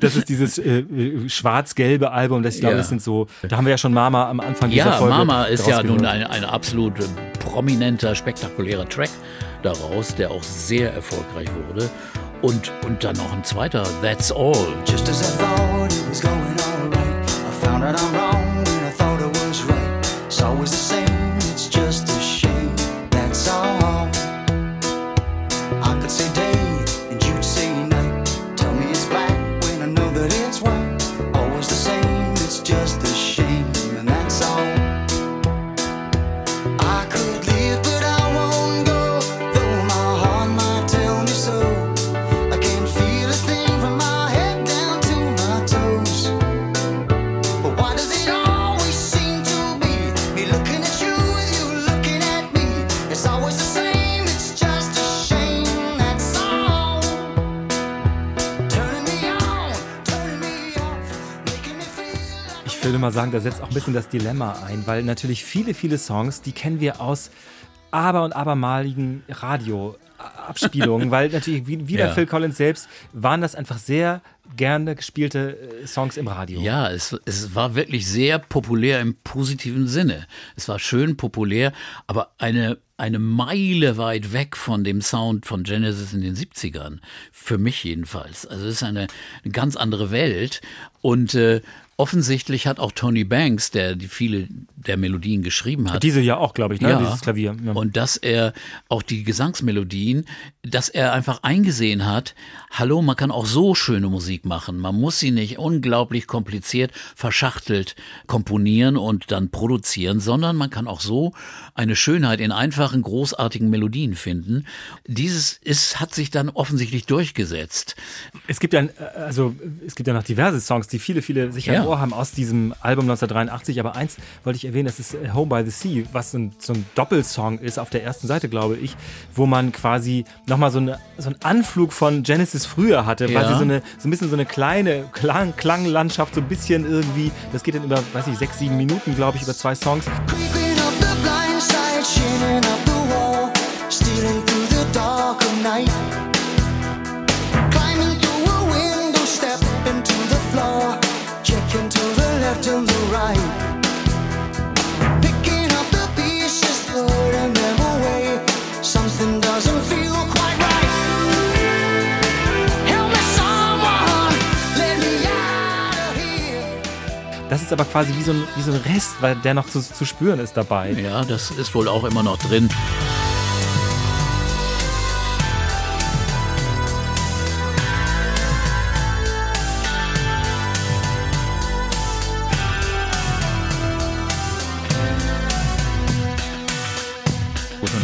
Das ist dieses äh, äh, schwarz-gelbe Album, das ich glaube, Ja. das sind so, da haben wir ja schon Mama am Anfang dieser Ja, Folge Mama ist ja nun ein, ein absolut äh, prominenter, spektakulärer Track daraus, der auch sehr erfolgreich wurde. Und, und dann noch ein zweiter, That's All. Just as I thought it was going alright, I found out I'm wrong mal sagen, da setzt auch ein bisschen das Dilemma ein, weil natürlich viele, viele Songs, die kennen wir aus aber und abermaligen Radioabspielungen, weil natürlich, wie, wie bei Ja. Phil Collins selbst, waren das einfach sehr gerne gespielte äh, Songs im Radio. Ja, es, es war wirklich sehr populär im positiven Sinne. Es war schön populär, aber eine, eine Meile weit weg von dem Sound von Genesis in den 70ern. Für mich jedenfalls. Also es ist eine, eine ganz andere Welt. Und äh, offensichtlich hat auch Tony Banks, der die viele der Melodien geschrieben hat, Diese ja auch, glaube ich, ne? dieses Klavier. Ja. und dass er auch die Gesangsmelodien, dass er einfach eingesehen hat, hallo, man kann auch so schöne Musik machen. Man muss sie nicht unglaublich kompliziert, verschachtelt komponieren und dann produzieren, sondern man kann auch so eine Schönheit in einfachen, großartigen Melodien finden. Dieses ist, hat sich dann offensichtlich durchgesetzt. Es gibt ja, äh, also es gibt ja noch diverse Songs, die viele, viele sicher Ja. im Ohr haben aus diesem Album 1983. Aber eins wollte ich erwähnen, das ist äh, Home by the Sea, was so ein, so ein Doppelsong ist auf der ersten Seite, glaube ich, wo man quasi nochmal so, eine, so einen Anflug von Genesis früher hatte, Ja. quasi so eine so ein bisschen so eine kleine Klang, Klanglandschaft, so ein bisschen irgendwie. Das geht dann über, weiß ich, sechs, sieben Minuten, glaube ich, über zwei Songs. Creeping Das ist aber quasi wie so ein, wie so ein Rest, weil der noch zu, zu spüren ist dabei. Ja, das ist wohl auch immer noch drin.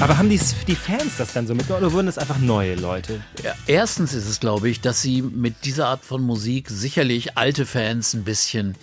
Aber haben die, die Fans das dann so mitgemacht oder wurden es einfach neue Leute? Ja, erstens ist es, glaube ich, dass sie mit dieser Art von Musik sicherlich alte Fans ein bisschen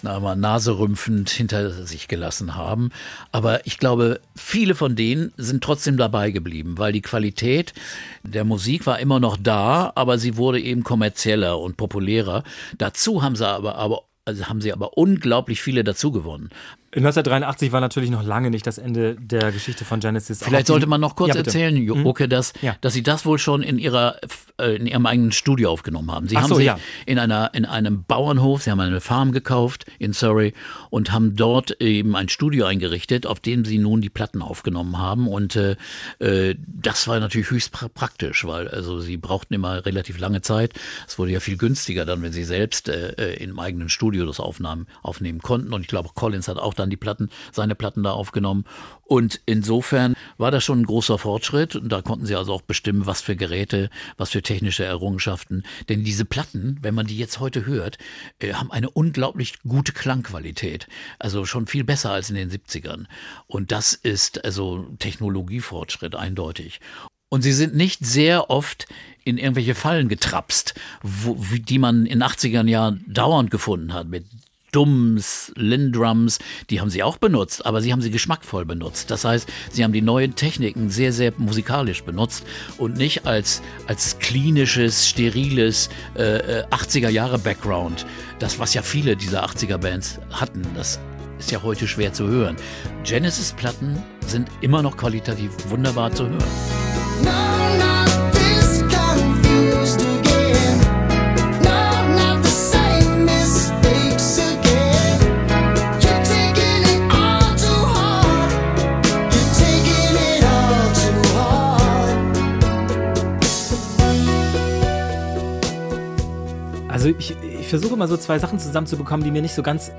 na, mal naserümpfend hinter sich gelassen haben. Aber ich glaube, viele von denen sind trotzdem dabei geblieben, weil die Qualität der Musik war immer noch da, aber sie wurde eben kommerzieller und populärer. Dazu haben sie aber, aber also haben sie aber unglaublich viele dazu gewonnen. 1983 war natürlich noch lange nicht das Ende der Geschichte von Genesis. Vielleicht sollte man noch kurz Ja, erzählen, Hm? Oke, dass, Ja. dass sie das wohl schon in ihrer äh, in ihrem eigenen Studio aufgenommen haben. Sie Ach haben so, sich ja. in einer in einem Bauernhof, sie haben eine Farm gekauft in Surrey und haben dort eben ein Studio eingerichtet, auf dem sie nun die Platten aufgenommen haben und äh, äh, das war natürlich höchst pra praktisch, weil also sie brauchten immer relativ lange Zeit. Es wurde ja viel günstiger dann, wenn sie selbst äh, äh, im eigenen Studio das aufnahmen, aufnehmen konnten und ich glaube Collins hat auch dann die Platten seine Platten da aufgenommen und insofern war das schon ein großer Fortschritt und da konnten sie also auch bestimmen, was für Geräte, was für technische Errungenschaften. Denn diese Platten, wenn man die jetzt heute hört, äh, haben eine unglaublich gute Klangqualität. Also schon viel besser als in den 70ern. Und das ist also Technologiefortschritt eindeutig. Und sie sind nicht sehr oft in irgendwelche Fallen getrapst, wo, die man in 80ern Jahren dauernd gefunden hat, mit Dums, Lindrums, die haben sie auch benutzt, aber sie haben sie geschmackvoll benutzt. Das heißt, sie haben die neuen Techniken sehr, sehr musikalisch benutzt und nicht als, als klinisches, steriles äh, äh, 80er Jahre Background. Das, was ja viele dieser 80er Bands hatten, das ist ja heute schwer zu hören. Genesis-Platten sind immer noch qualitativ wunderbar zu hören. Also ich, ich versuche mal so zwei Sachen zusammenzubekommen, die mir nicht so ganz,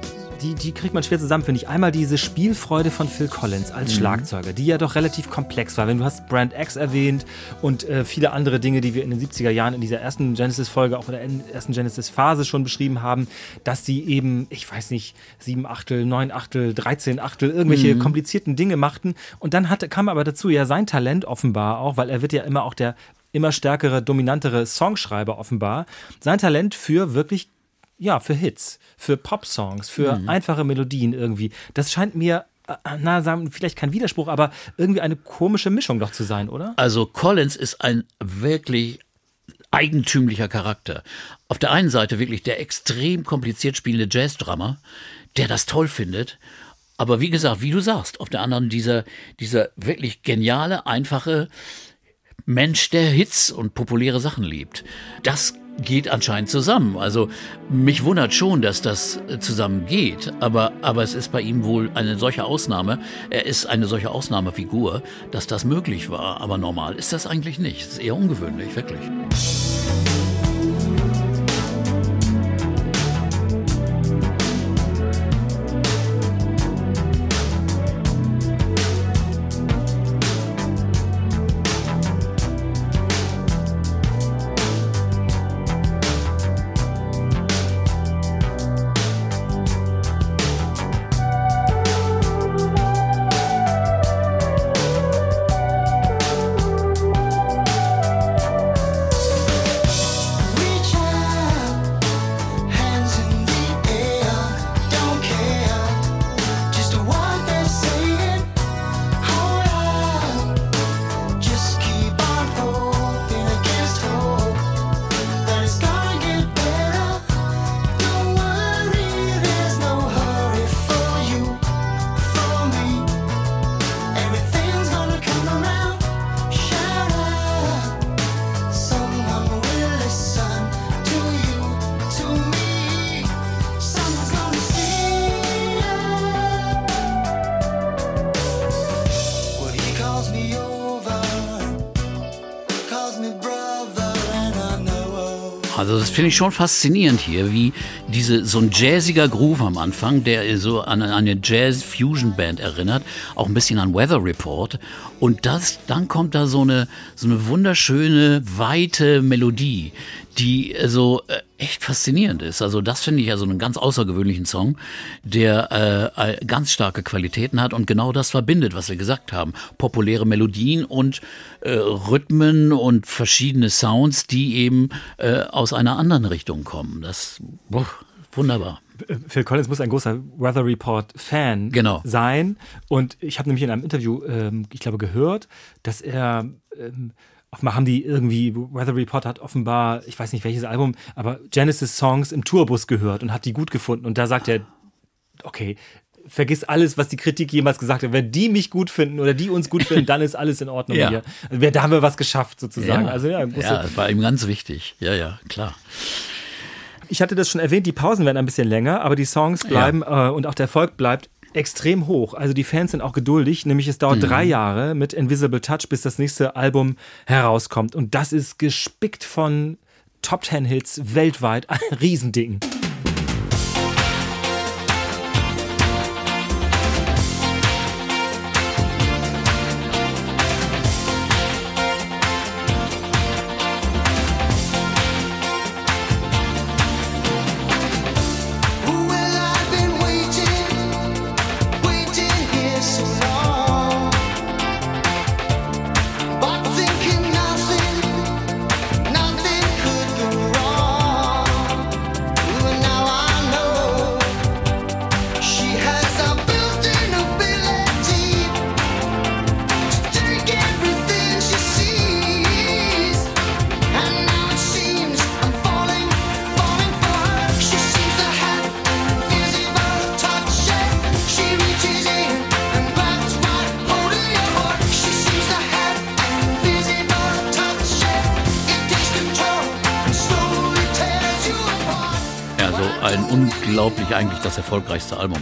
die, die kriegt man schwer zusammen, finde ich. Einmal diese Spielfreude von Phil Collins als Schlagzeuger, die ja doch relativ komplex war. Wenn du hast Brand X erwähnt und äh, viele andere Dinge, die wir in den 70er Jahren in dieser ersten Genesis-Folge, auch in der en- ersten Genesis-Phase schon beschrieben haben, dass sie eben, ich weiß nicht, sieben Achtel, neun Achtel, 13 Achtel, irgendwelche komplizierten Dinge machten. Und dann hatte, kam aber dazu ja sein Talent offenbar auch, weil er wird ja immer auch der immer stärkere, dominantere Songschreiber offenbar. Sein Talent für wirklich, ja, für Hits, für Pop-Songs, für einfache Melodien irgendwie. Das scheint mir, äh, na, sagen, vielleicht kein Widerspruch, aber irgendwie eine komische Mischung doch zu sein, oder? Also Collins ist ein wirklich eigentümlicher Charakter. Auf der einen Seite wirklich der extrem kompliziert spielende Jazz-Drummer, der das toll findet. Aber wie gesagt, wie du sagst, auf der anderen dieser, dieser wirklich geniale, einfache Mensch, der Hits und populäre Sachen liebt. Das geht anscheinend zusammen. Also mich wundert schon, dass das zusammen geht, aber, aber es ist bei ihm wohl eine solche Ausnahme. Er ist eine solche Ausnahmefigur, dass das möglich war. Aber normal ist das eigentlich nicht. Es ist eher ungewöhnlich, wirklich. Finde ich schon faszinierend hier, wie diese so ein jazziger Groove am Anfang, der so an eine Jazz-Fusion-Band erinnert, auch ein bisschen an Weather Report. Und das, dann kommt da so eine so eine wunderschöne weite Melodie, die so äh, echt faszinierend ist. Also das finde ich also einen ganz außergewöhnlichen Song, der äh, ganz starke Qualitäten hat und genau das verbindet, was wir gesagt haben. Populäre Melodien und äh, Rhythmen und verschiedene Sounds, die eben äh, aus einer anderen Richtung kommen. Das boah, wunderbar. Phil Collins muss ein großer Weather Report Fan genau. sein. Und ich habe nämlich in einem Interview, ähm, ich glaube, gehört, dass er ähm, offenbar haben die irgendwie, Weather Report hat offenbar, ich weiß nicht welches Album, aber Genesis Songs im Tourbus gehört und hat die gut gefunden. Und da sagt er, okay, vergiss alles, was die Kritik jemals gesagt hat. Wenn die mich gut finden oder die uns gut finden, dann ist alles in Ordnung Ja. hier. Also, da haben wir was geschafft sozusagen. Ja, Also ja, ja, war ihm ganz wichtig. Ja, ja, klar. ich hatte das schon erwähnt, die Pausen werden ein bisschen länger, aber die Songs bleiben äh, und auch der Erfolg bleibt extrem hoch. Also die Fans sind auch geduldig, nämlich es dauert drei Jahre mit Invisible Touch, bis das nächste Album herauskommt. Und das ist gespickt von Top Ten Hits weltweit. Ein Riesending. Das erfolgreichste Album.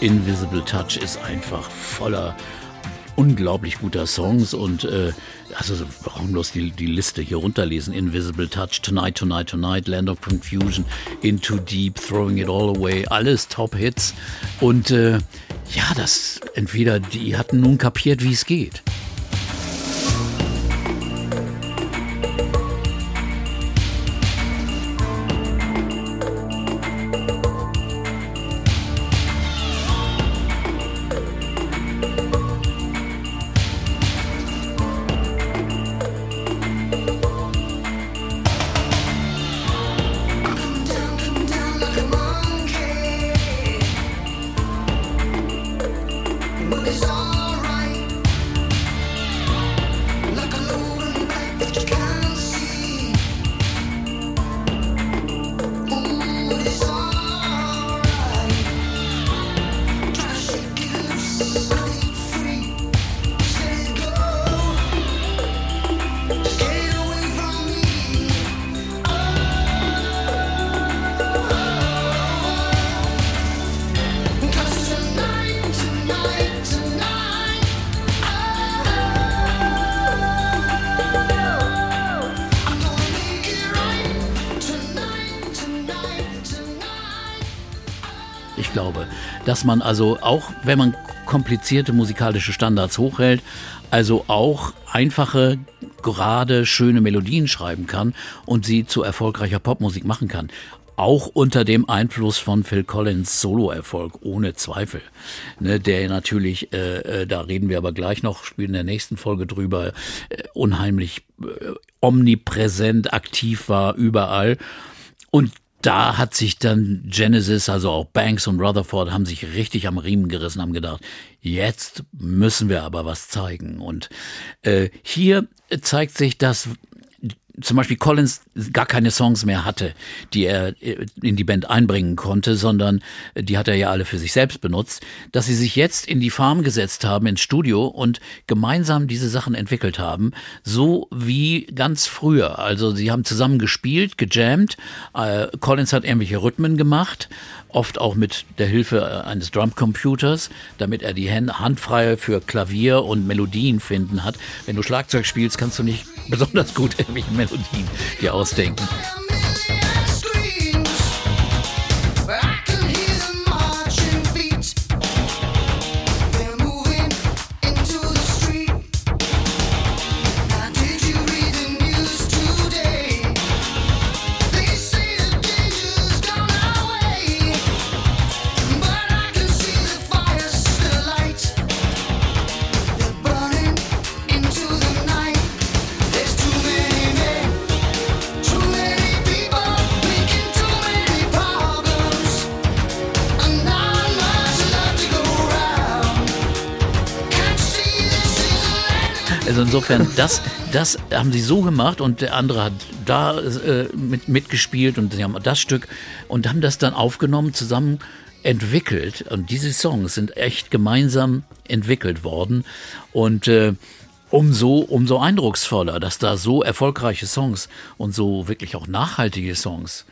Invisible Touch ist einfach voller unglaublich guter Songs und äh, also brauchen bloß die, die Liste hier runterlesen. Invisible Touch, Tonight, Tonight, Tonight, Land of Confusion, Into Deep, Throwing It All Away, alles Top-Hits. Und äh, ja, das entweder die hatten nun kapiert, wie es geht. Dass man also auch, wenn man komplizierte musikalische Standards hochhält, also auch einfache, gerade, schöne Melodien schreiben kann und sie zu erfolgreicher Popmusik machen kann. Auch unter dem Einfluss von Phil Collins Soloerfolg, ohne Zweifel. Ne, der natürlich, äh, äh, da reden wir aber gleich noch, spielen in der nächsten Folge drüber, äh, unheimlich äh, omnipräsent, aktiv war, überall. Und da hat sich dann Genesis, also auch Banks und Rutherford, haben sich richtig am Riemen gerissen, haben gedacht, jetzt müssen wir aber was zeigen. Und äh, hier zeigt sich, dass zum Beispiel Collins gar keine Songs mehr hatte, die er äh, in die Band einbringen konnte, sondern äh, die hat er ja alle für sich selbst benutzt, dass sie sich jetzt in die Farm gesetzt haben, ins Studio und gemeinsam diese Sachen entwickelt haben, so wie ganz früher. Also sie haben zusammen gespielt, gejammt, äh, Collins hat irgendwelche Rhythmen gemacht, oft auch mit der Hilfe äh, eines Drumcomputers, damit er die Hand für Klavier und Melodien finden hat. Wenn du Schlagzeug spielst, kannst du nicht besonders gut irgendwelche Melodien dir ausdenken. Tell Also insofern, das, das haben sie so gemacht und der andere hat da äh, mit, mitgespielt und sie haben das Stück und haben das dann aufgenommen, zusammen entwickelt. Und diese Songs sind echt gemeinsam entwickelt worden. Und äh, umso, umso eindrucksvoller, dass da so erfolgreiche Songs und so wirklich auch nachhaltige Songs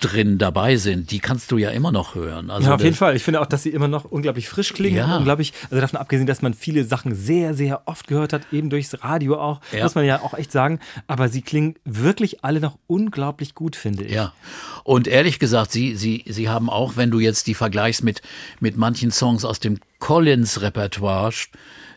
drin dabei sind, die kannst du ja immer noch hören. Also ja, auf jeden Fall. Ich finde auch, dass sie immer noch unglaublich frisch klingen. Ja. Unglaublich, also davon abgesehen, dass man viele Sachen sehr, sehr oft gehört hat, eben durchs Radio auch, Ja. muss man ja auch echt sagen. Aber sie klingen wirklich alle noch unglaublich gut, finde ich. Ja. Und ehrlich gesagt, sie, sie, sie haben auch, wenn du jetzt die vergleichst mit, mit manchen Songs aus dem Collins-Repertoire,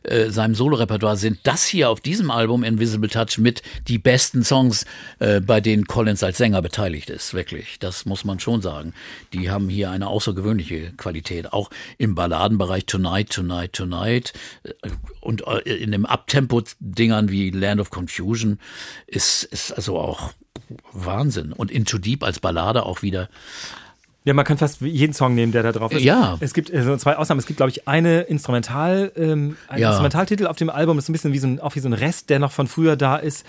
äh, seinem Solo-Repertoire, sind das hier auf diesem Album Invisible Touch mit die besten Songs, äh, bei denen Collins als Sänger beteiligt ist. Wirklich. Das muss man schon sagen. Die haben hier eine außergewöhnliche Qualität. Auch im Balladenbereich Tonight, Tonight, Tonight äh, und äh, in dem Abtempo-Dingern wie Land of Confusion ist, ist also auch Wahnsinn. Und Into Deep als Ballade auch wieder. Ja, man kann fast jeden Song nehmen, der da drauf ist. Ja. Es gibt also zwei Ausnahmen. Es gibt, glaube ich, eine Instrumental, ähm, einen Ja. Instrumentaltitel auf dem Album. Das ist ein bisschen wie so ein, auch wie so ein Rest, der noch von früher da ist.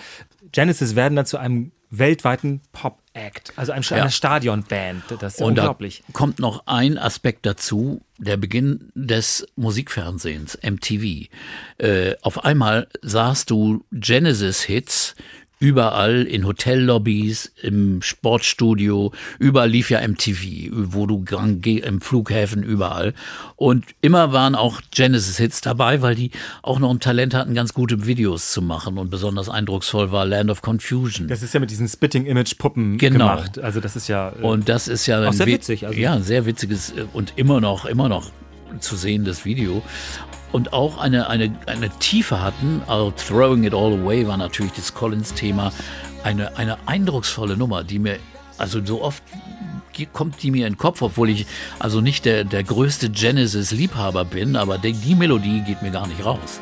Genesis werden dann zu einem weltweiten Pop-Act, also einem, Ja. einer Stadionband. Das ist Und unglaublich. da kommt noch ein Aspekt dazu, der Beginn des Musikfernsehens, MTV. Äh, auf einmal sahst du Genesis-Hits überall in Hotellobbys, im Sportstudio, überall lief ja MTV, wo du im Flughäfen überall. Und immer waren auch Genesis-Hits dabei, weil die auch noch ein Talent hatten, ganz gute Videos zu machen. Und besonders eindrucksvoll war Land of Confusion. Das ist ja mit diesen Spitting-Image-Puppen Genau. gemacht. Also das ist ja... Äh, Und das ist ja Auch ein sehr wi- witzig, also. Ja, ein sehr witziges äh, und immer noch, immer noch zu sehendes Video. Und auch eine, eine, eine Tiefe hatten, also Throwing It All Away war natürlich das Collins-Thema, eine, eine eindrucksvolle Nummer, die mir, also so oft kommt die mir in den Kopf, obwohl ich also nicht der, der größte Genesis-Liebhaber bin, aber die, die Melodie geht mir gar nicht raus.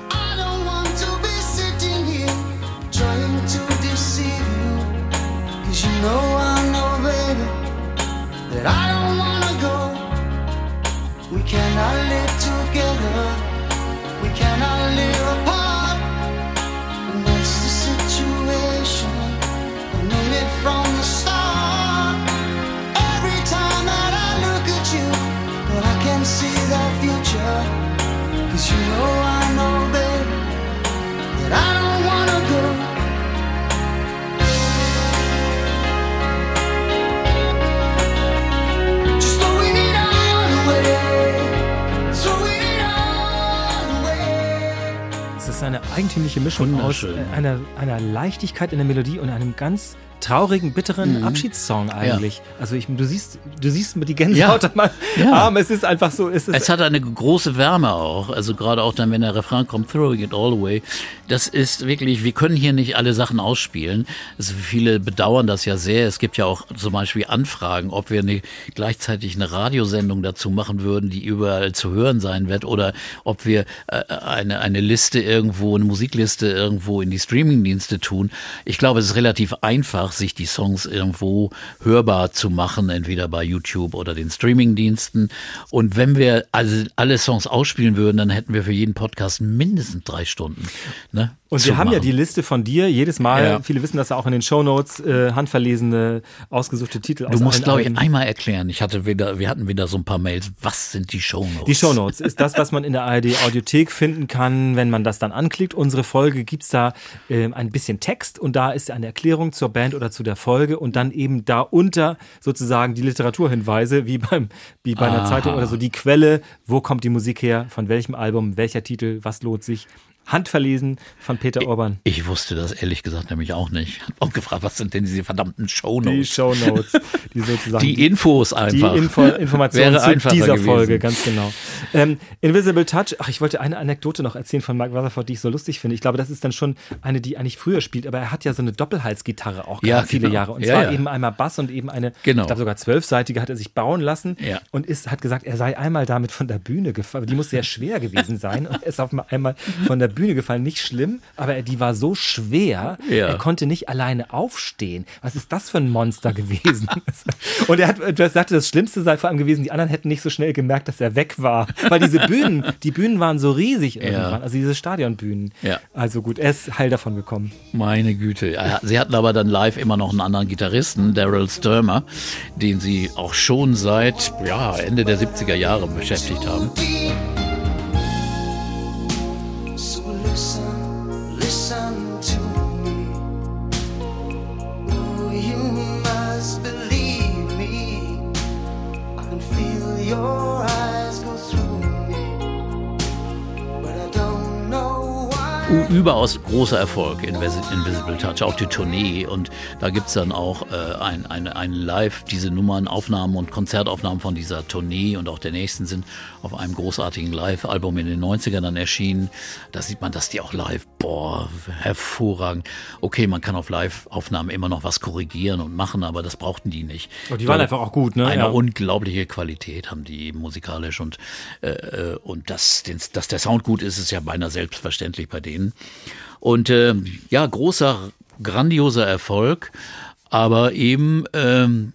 I don't wanna go. We cannot live together. See the future. Cause you know I ist eine eigentümliche Mischung aus einer, einer Leichtigkeit in der Melodie und einem ganz traurigen, bitteren Abschiedssong eigentlich. Also ich, du siehst, du siehst mir die Gänsehaut Ja. an meinem Ja. Arm. Es ist einfach so, es ist Es hat eine große Wärme auch, also gerade auch dann, wenn der Refrain kommt, throwing it all away. Das ist wirklich, wir können hier nicht alle Sachen ausspielen. Also viele bedauern das ja sehr. Es gibt ja auch zum Beispiel Anfragen, ob wir eine, gleichzeitig eine Radiosendung dazu machen würden, die überall zu hören sein wird, oder ob wir äh, eine, eine Liste irgendwo, eine Musikliste irgendwo in die Streamingdienste tun. Ich glaube, es ist relativ einfach, sich die Songs irgendwo hörbar zu machen, entweder bei YouTube oder den Streamingdiensten. Und wenn wir also alle Songs ausspielen würden, dann hätten wir für jeden Podcast mindestens drei Stunden. Ne, Und zu wir haben ja machen. die Liste von dir jedes Mal. Ja. Viele wissen das ja auch in den Shownotes, äh, handverlesene, ausgesuchte Titel. Du aus musst, glaube ich, einmal erklären. Ich hatte wieder, wir hatten wieder so ein paar Mails. Was sind die Shownotes? Die Shownotes ist das, was man in der ARD Audiothek finden kann, wenn man das dann anklickt. Unsere Folge gibt's da ähm, ein bisschen Text und da ist eine Erklärung zur Band oder zu der Folge und dann eben darunter sozusagen die Literaturhinweise, wie beim wie bei einer Aha. Zeitung oder so, die Quelle, wo kommt die Musik her, von welchem Album, welcher Titel, was lohnt sich. Handverlesen von Peter Orban. Ich wusste das ehrlich gesagt nämlich auch nicht. Hab auch gefragt, was sind denn diese verdammten Die Shownotes? Shownotes, die sozusagen Die Infos einfach. Die Info Informationen zu dieser gewesen. Folge, ganz genau. Ähm, Invisible Touch, ach, ich wollte eine Anekdote noch erzählen von Mark Rutherford, die ich so lustig finde. Ich glaube, das ist dann schon eine, die eigentlich früher spielt, aber er hat ja so eine Doppelhalsgitarre auch Ja, viele genau. Jahre. Und Ja, zwar ja. eben einmal Bass und eben eine, Genau. ich glaube sogar zwölfseitige hat er sich bauen lassen Ja. und ist, hat gesagt, er sei einmal damit von der Bühne gefallen. Die muss sehr schwer gewesen sein und er ist auf einmal von der Bühne gefallen, nicht schlimm, aber die war so schwer, Ja. er konnte nicht alleine aufstehen. Was ist das für ein Monster gewesen? Und er hat, sagte, das Schlimmste sei vor allem gewesen, die anderen hätten nicht so schnell gemerkt, dass er weg war. Weil diese Bühnen, die Bühnen waren so riesig irgendwann, also diese Stadionbühnen. Ja. Also gut, er ist heil davon gekommen. Meine Güte. Ja, Sie hatten aber dann live immer noch einen anderen Gitarristen, Daryl Sturmer, den Sie auch schon seit ja, Ende der 70er Jahre beschäftigt haben. Überaus großer Erfolg, Invis- Invisible Touch, auch die Tournee. Und da gibt es dann auch äh, ein, ein, ein Live, diese Nummern, Aufnahmen und Konzertaufnahmen von dieser Tournee und auch der nächsten sind auf einem großartigen Live-Album in den 90ern dann erschienen. Da sieht man, dass die auch live, boah, hervorragend. Okay, man kann auf Live-Aufnahmen immer noch was korrigieren und machen, aber das brauchten die nicht. Aber die waren So einfach auch gut, ne? Eine Ja. unglaubliche Qualität haben die musikalisch und, äh, äh, und dass, den, dass der Sound gut ist, ist ja beinahe selbstverständlich bei denen. Und äh, ja, großer, grandioser Erfolg, aber eben ähm,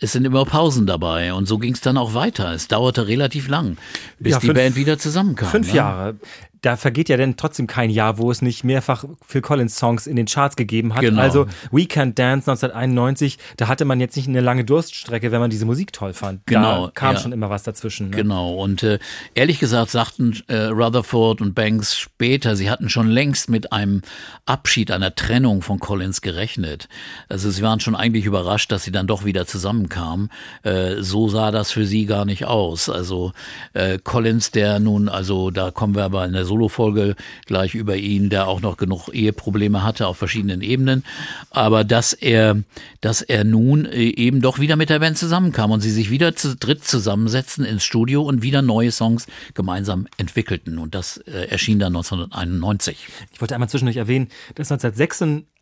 es sind immer Pausen dabei und so ging es dann auch weiter. Es dauerte relativ lang, bis Ja, die fünf- Band wieder zusammenkam. Fünf ne? Jahre. Da vergeht ja dann trotzdem kein Jahr, wo es nicht mehrfach Phil Collins Songs in den Charts gegeben hat. Genau. Also We Can't Dance 1991, da hatte man jetzt nicht eine lange Durststrecke, wenn man diese Musik toll fand. Genau, Da kam ja. schon immer was dazwischen. Ne? Genau. Und äh, ehrlich gesagt sagten äh, Rutherford und Banks später, sie hatten schon längst mit einem Abschied, einer Trennung von Collins gerechnet. Also sie waren schon eigentlich überrascht, dass sie dann doch wieder zusammenkamen. Äh, so sah das für sie gar nicht aus. Also äh, Collins, der nun, also da kommen wir aber in der Solo-Folge gleich über ihn, der auch noch genug Eheprobleme hatte auf verschiedenen Ebenen. Aber dass er, dass er nun äh, eben doch wieder mit der Band zusammenkam und sie sich wieder zu dritt zusammensetzten ins Studio und wieder neue Songs gemeinsam entwickelten. Und das äh, erschien dann 1991. Ich wollte einmal zwischendurch erwähnen, dass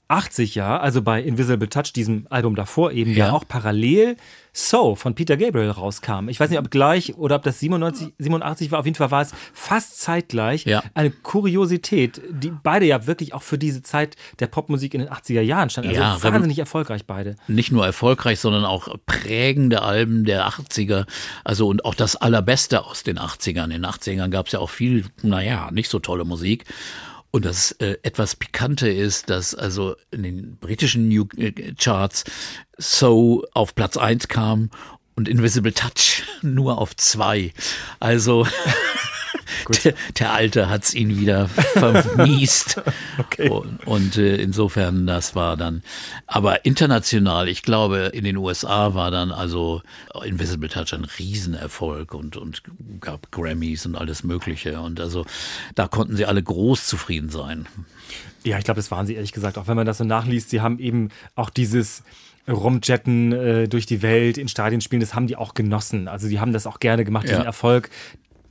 1986 ja, also bei Invisible Touch, diesem Album davor eben, ja, Ja. auch parallel So von Peter Gabriel rauskam. Ich weiß nicht, ob gleich oder ob das 97, 87 war. Auf jeden Fall war es fast zeitgleich. Ja. Eine Kuriosität, die beide ja wirklich auch für diese Zeit der Popmusik in den 80er Jahren standen. Also Ja, wahnsinnig erfolgreich beide. nicht nur erfolgreich, sondern auch prägende Alben der 80er. Also und auch das Allerbeste aus den 80ern. In den 80ern gab es ja auch viel, naja, nicht so tolle Musik. Und das äh, etwas Pikante ist, dass also in den britischen New äh, Charts So auf Platz 1 kam und Invisible Touch nur auf 2. Also der, der Alte hat's ihn wieder vermiest. Okay. Und, und äh, insofern, das war dann, aber international, ich glaube, in den USA war dann also Invisible Touch ein Riesenerfolg und, und gab Grammys und alles Mögliche. Und also da konnten sie alle groß zufrieden sein. Ja, ich glaube, das waren sie ehrlich gesagt. Auch wenn man das so nachliest, sie haben eben auch dieses Rumjetten äh, durch die Welt, in Stadien spielen, das haben die auch genossen. Also die haben das auch gerne gemacht, diesen Ja. Erfolg.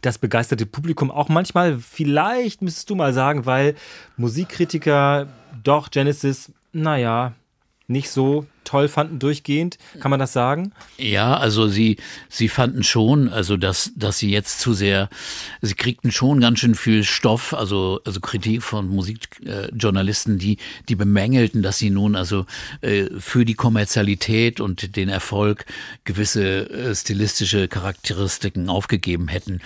Das begeisterte Publikum auch manchmal, vielleicht müsstest du mal sagen, weil Musikkritiker doch Genesis, naja, nicht so toll fanden durchgehend. Kann man das sagen? Ja, also sie, sie fanden schon, also dass, dass sie jetzt zu sehr, sie kriegten schon ganz schön viel Stoff, also, also Kritik von Musikjournalisten, die, die bemängelten, dass sie nun also äh, für die Kommerzialität und den Erfolg gewisse äh, stilistische Charakteristiken aufgegeben hätten.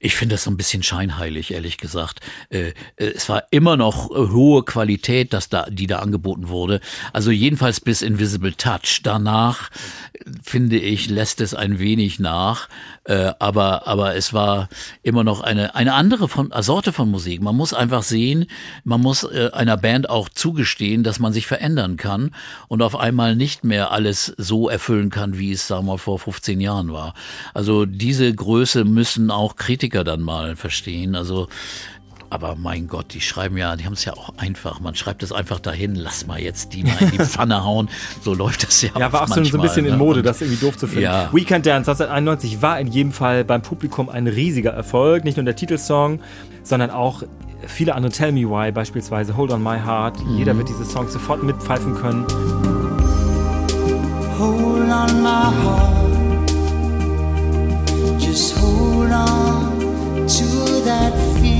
Ich finde das so ein bisschen scheinheilig, ehrlich gesagt. Äh, äh, es war immer noch äh, hohe Qualität, dass da, die da angeboten wurde. Also jedenfalls bis Invisible Touch. Danach, finde ich, lässt es ein wenig nach. Äh, aber, aber es war immer noch eine, eine andere von, äh, Sorte von Musik. Man muss einfach sehen, man muss äh, einer Band auch zugestehen, dass man sich verändern kann und auf einmal nicht mehr alles so erfüllen kann, wie es, sagen wir mal, vor 15 Jahren war. Also diese Größe müssen auch Kritiker dann mal verstehen. Also aber mein Gott, die schreiben ja, die haben es ja auch einfach. Man schreibt es einfach dahin, lass mal jetzt die mal in die Pfanne hauen. So läuft das ja, Ja, war auch so, so ein manchmal, bisschen in ne? Mode, Und- das irgendwie doof zu finden. Ja. Weekend Dance 1991 war in jedem Fall beim Publikum ein riesiger Erfolg. Nicht nur der Titelsong, sondern auch viele andere Tell Me Why, beispielsweise Hold On My Heart. Mhm. Jeder wird diese Songs sofort mitpfeifen können. Hold on, my heart. Just hold on to that feeling.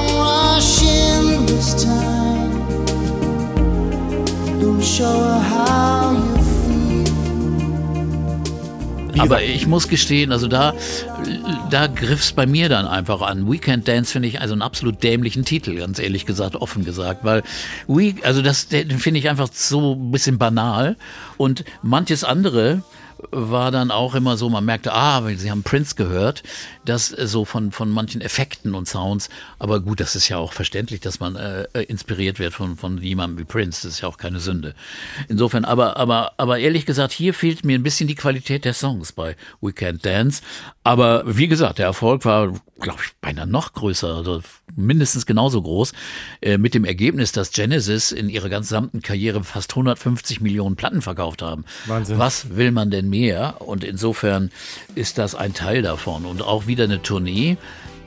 Aber ich muss gestehen, also da, da griff es bei mir dann einfach an. Weekend Dance finde ich also einen absolut dämlichen Titel, ganz ehrlich gesagt, offen gesagt, weil We also das finde ich einfach so ein bisschen banal und manches andere war dann auch immer so, man merkte, ah, sie haben Prince gehört das äh, so von, von manchen Effekten und Sounds, aber gut, das ist ja auch verständlich, dass man äh, äh, inspiriert wird von, von jemandem wie Prince, das ist ja auch keine Sünde. Insofern, aber, aber, aber ehrlich gesagt, hier fehlt mir ein bisschen die Qualität der Songs bei We Can't Dance, aber wie gesagt, der Erfolg war, glaube ich, beinahe noch größer, also mindestens genauso groß, äh, mit dem Ergebnis, dass Genesis in ihrer gesamten Karriere fast 150 Millionen Platten verkauft haben. Wahnsinn. Was will man denn mehr? Und insofern ist das ein Teil davon. Und auch wieder eine Tournee,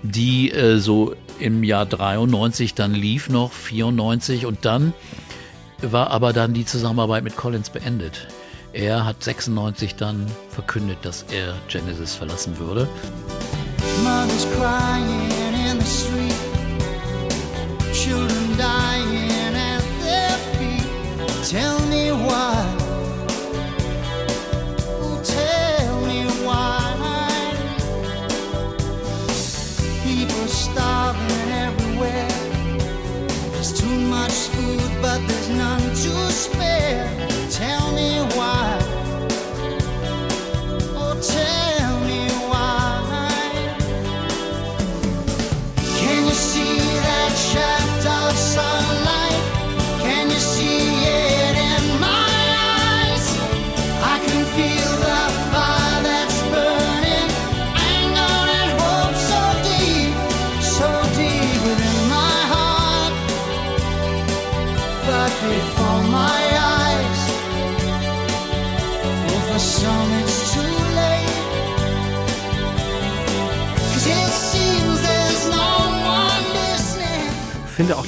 die äh, so im Jahr 93 dann lief noch, 94 und dann war aber dann die Zusammenarbeit mit Collins beendet. Er hat 96 dann verkündet, dass er Genesis verlassen würde. Mothers crying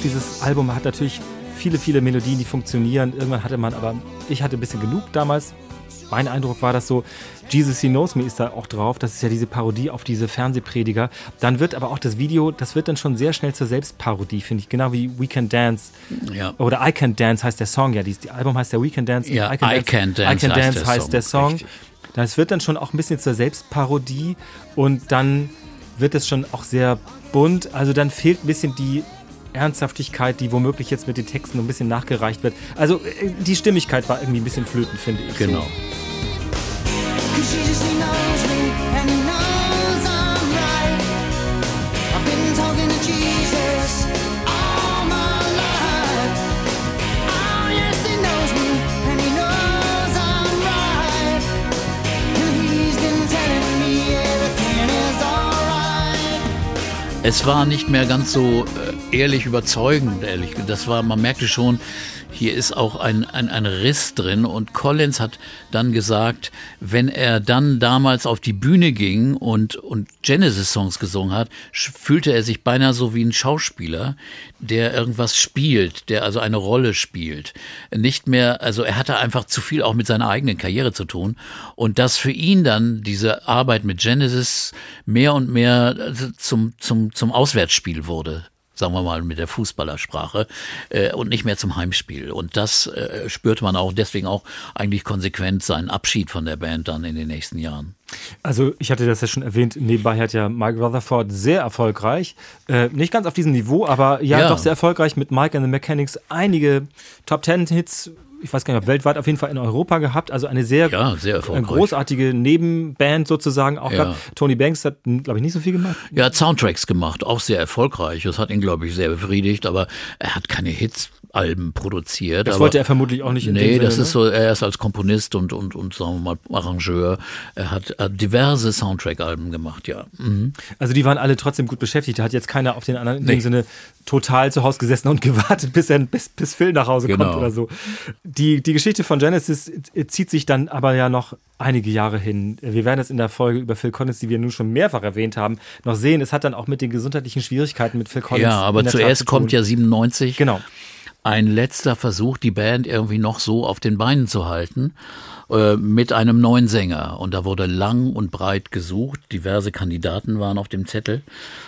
dieses Album hat natürlich viele, viele Melodien, die funktionieren. Irgendwann hatte man aber, ich hatte ein bisschen genug damals. Mein Eindruck war das so, Jesus He Knows Me ist da auch drauf. Das ist ja diese Parodie auf diese Fernsehprediger. Dann wird aber auch das Video, das wird dann schon sehr schnell zur Selbstparodie, finde ich. Genau wie We Can Dance. Ja. Oder I Can Dance heißt der Song ja. Dieses die Album heißt ja We Can Dance. Ja, I Can Dance I Can heißt Dance der heißt Song, der Song. richtig. Das wird dann schon auch ein bisschen zur Selbstparodie und dann wird es schon auch sehr bunt. Also dann fehlt ein bisschen die Ernsthaftigkeit, die womöglich jetzt mit den Texten ein bisschen nachgereicht wird. Also äh, die Stimmigkeit war irgendwie ein bisschen flöten, finde ich. Genau. Es war nicht mehr ganz so äh, ehrlich überzeugend, ehrlich. Das war, man merkte schon, hier ist auch ein, ein, ein Riss drin und Collins hat dann gesagt, wenn er dann damals auf die Bühne ging und, und Genesis-Songs gesungen hat, fühlte er sich beinahe so wie ein Schauspieler, der irgendwas spielt, der also eine Rolle spielt. Nicht mehr, also er hatte einfach zu viel auch mit seiner eigenen Karriere zu tun und dass für ihn dann diese Arbeit mit Genesis mehr und mehr also zum, zum, zum Auswärtsspiel wurde sagen wir mal mit der Fußballersprache äh, und nicht mehr zum Heimspiel. Und das äh, spürte man auch, deswegen auch eigentlich konsequent seinen Abschied von der Band dann in den nächsten Jahren. Also ich hatte das ja schon erwähnt, nebenbei hat ja Mike Rutherford sehr erfolgreich, äh, nicht ganz auf diesem Niveau, aber ja, Ja. doch sehr erfolgreich mit Mike and the Mechanics einige Top Ten Hits, ich weiß gar nicht, ob weltweit, auf jeden Fall in Europa gehabt, also eine sehr, Ja, sehr eine erfolgreich. großartige Nebenband sozusagen auch Ja. gehabt. Tony Banks hat, glaube ich, nicht so viel gemacht. Er hat Soundtracks gemacht, auch sehr erfolgreich. Das hat ihn, glaube ich, sehr befriedigt, aber er hat keine Hits-Alben produziert. Das wollte er vermutlich auch nicht in Nee, das Sinne, ist so, er ist als Komponist und, und, und sagen wir mal Arrangeur. Er hat, er hat diverse Soundtrack-Alben gemacht, ja. Mhm. Also die waren alle trotzdem gut beschäftigt. Da hat jetzt keiner auf den anderen in Nee. dem Sinne total zu Hause gesessen und gewartet, bis, er, bis, bis Phil nach Hause kommt Genau. oder so. Die, die Geschichte von Genesis zieht sich dann aber ja noch einige Jahre hin. Wir werden es in der Folge über Phil Collins, die wir nun schon mehrfach erwähnt haben, noch sehen. Es hat dann auch mit den gesundheitlichen Schwierigkeiten mit Phil Collins. Ja, aber zuerst zu kommt ja 97. Genau. Ein letzter Versuch, die Band irgendwie noch so auf den Beinen zu halten, äh, mit einem neuen Sänger. Und da wurde lang und breit gesucht. Diverse Kandidaten waren auf dem Zettel.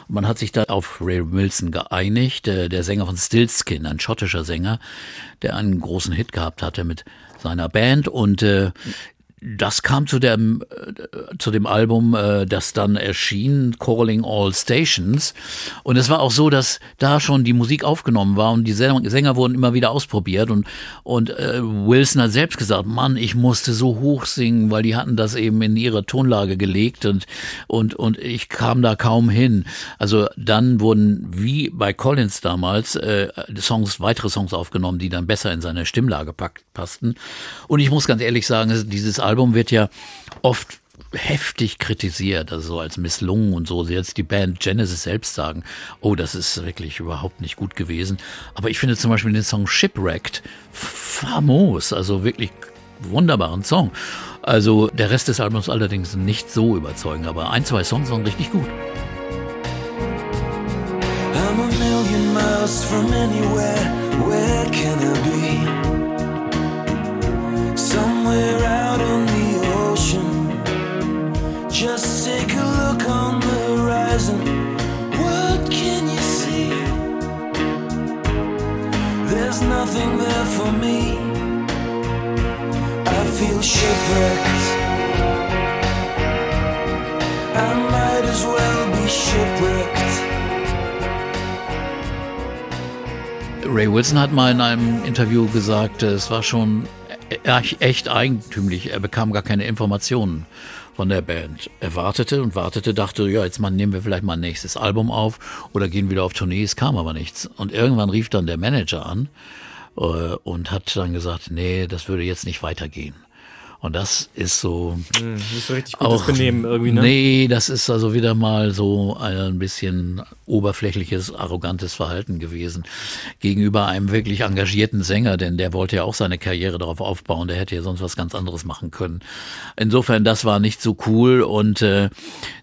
Man hat sich da auf Ray Wilson geeinigt, äh, der Sänger von Stillskin, ein schottischer Sänger, der einen großen Hit gehabt hatte mit seiner Band. Und äh, das kam zu dem, äh, zu dem Album, äh, das dann erschien, Calling All Stations. Und es war auch so, dass da schon die Musik aufgenommen war und die Sänger wurden immer wieder ausprobiert. Und, und äh, Wilson hat selbst gesagt, Mann, ich musste so hoch singen, weil die hatten das eben in ihre Tonlage gelegt und, und, und ich kam da kaum hin. Also dann wurden, wie bei Collins damals, äh, Songs, weitere Songs aufgenommen, die dann besser in seine Stimmlage passten. Und ich muss ganz ehrlich sagen, dieses Album wird ja oft heftig kritisiert, also so als misslungen und so. Jetzt die Band Genesis selbst sagen, oh, das ist wirklich überhaupt nicht gut gewesen. Aber ich finde zum Beispiel den Song Shipwrecked famos, also wirklich wunderbaren Song. Also der Rest des Albums allerdings nicht so überzeugend, aber ein, zwei Songs waren richtig gut. I'm a million miles from anywhere, where can I be? Out on the ocean, just take a look on the horizon. What can you see? There's nothing there for me. I feel shipwrecked. I might as well be shipwrecked. Ray Wilson hat mal in einem Interview gesagt, es war schon echt eigentümlich. Er bekam gar keine Informationen von der Band. Er wartete und wartete, dachte, ja, jetzt mal nehmen wir vielleicht mal ein nächstes Album auf oder gehen wieder auf Tournee. Es kam aber nichts. Und irgendwann rief dann der Manager an äh, und hat dann gesagt, nee, das würde jetzt nicht weitergehen. Und das ist so. Hm, nicht so richtig gutes auch, Benehmen irgendwie, ne? Nee, das ist also wieder mal so ein bisschen oberflächliches, arrogantes Verhalten gewesen gegenüber einem wirklich engagierten Sänger, denn der wollte ja auch seine Karriere darauf aufbauen, der hätte ja sonst was ganz anderes machen können. Insofern, das war nicht so cool und äh,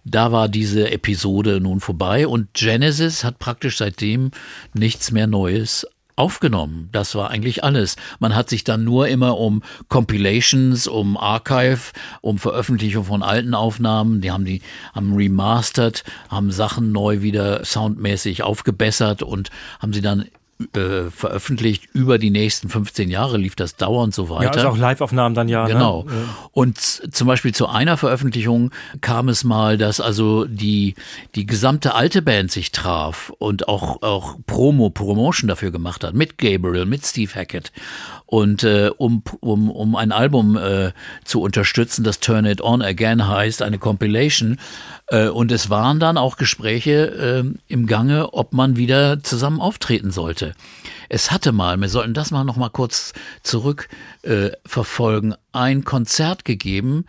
da war diese Episode nun vorbei und Genesis hat praktisch seitdem nichts mehr Neues aufgenommen. Das war eigentlich alles. Man hat sich dann nur immer um Compilations, um Archive, um Veröffentlichung von alten Aufnahmen, die haben die haben remastered, haben Sachen neu wieder soundmäßig aufgebessert und haben sie dann äh, veröffentlicht über die nächsten 15 Jahre lief das dauernd so weiter. Ja, also auch Live-Aufnahmen dann ja. Ne? Genau. Ne? Und zum Beispiel zu einer Veröffentlichung kam es mal, dass also die, die gesamte alte Band sich traf und auch, auch Promo, Promotion dafür gemacht hat, mit Gabriel, mit Steve Hackett. Und äh, um, um, um ein Album äh, zu unterstützen, das Turn It On Again heißt, eine Compilation. Äh, und es waren dann auch Gespräche äh, im Gange, ob man wieder zusammen auftreten sollte. Es hatte mal, wir sollten das mal noch mal kurz zurück äh, verfolgen, ein Konzert gegeben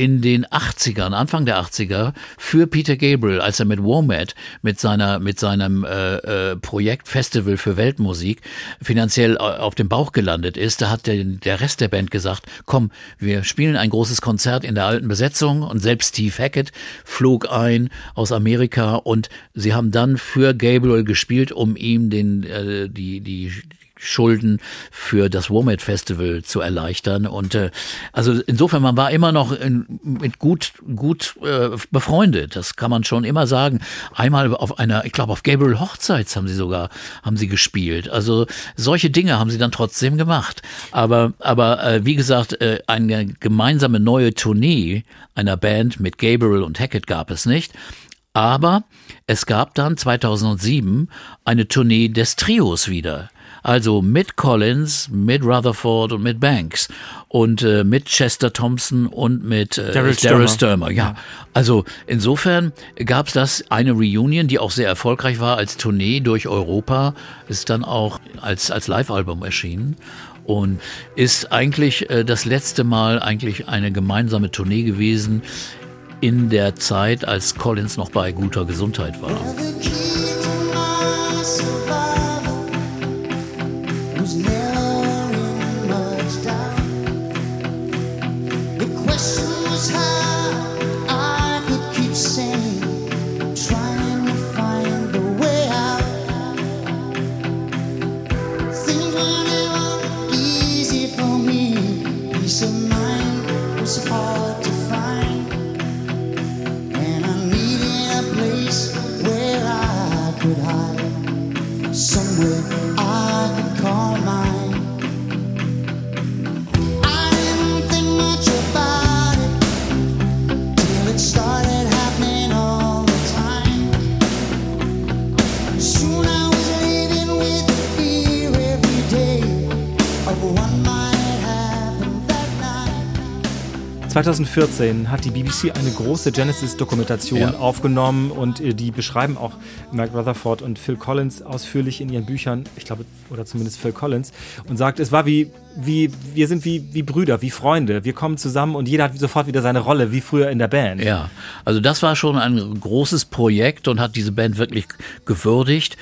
in den 80ern, Anfang der 80er, für Peter Gabriel, als er mit WOMAD, mit seiner, mit seinem äh, äh, Projekt Festival für Weltmusik finanziell äh, auf dem Bauch gelandet ist, da hat der, der Rest der Band gesagt, komm, wir spielen ein großes Konzert in der alten Besetzung. Und selbst Steve Hackett flog ein aus Amerika und sie haben dann für Gabriel gespielt, um ihm den, äh, die, die, Schulden für das Womad Festival zu erleichtern. Und äh, also insofern, man war immer noch in, mit gut, gut äh, befreundet. Das kann man schon immer sagen. Einmal auf einer, ich glaube, auf Gabriel Hochzeits haben sie sogar, haben sie gespielt. Also solche Dinge haben sie dann trotzdem gemacht. Aber, aber äh, wie gesagt, äh, eine gemeinsame neue Tournee einer Band mit Gabriel und Hackett gab es nicht. Aber es gab dann 2007 eine Tournee des Trios wieder. Also mit Collins, mit Rutherford und mit Banks und äh, mit Chester Thompson und mit äh, Daryl Stürmer. Stürmer. Ja, also insofern gab es das eine Reunion, die auch sehr erfolgreich war als Tournee durch Europa, ist dann auch als als Live-Album erschienen und ist eigentlich äh, das letzte Mal eigentlich eine gemeinsame Tournee gewesen in der Zeit, als Collins noch bei guter Gesundheit war. 2014 hat die BBC eine große Genesis-Dokumentation Ja. aufgenommen und äh, die beschreiben auch Mark Rutherford und Phil Collins ausführlich in ihren Büchern, ich glaube, oder zumindest Phil Collins, und sagt, es war wie, wie wir sind wie, wie Brüder, wie Freunde. Wir kommen zusammen und jeder hat sofort wieder seine Rolle, wie früher in der Band. Ja, also das war schon ein großes Projekt und hat diese Band wirklich gewürdigt.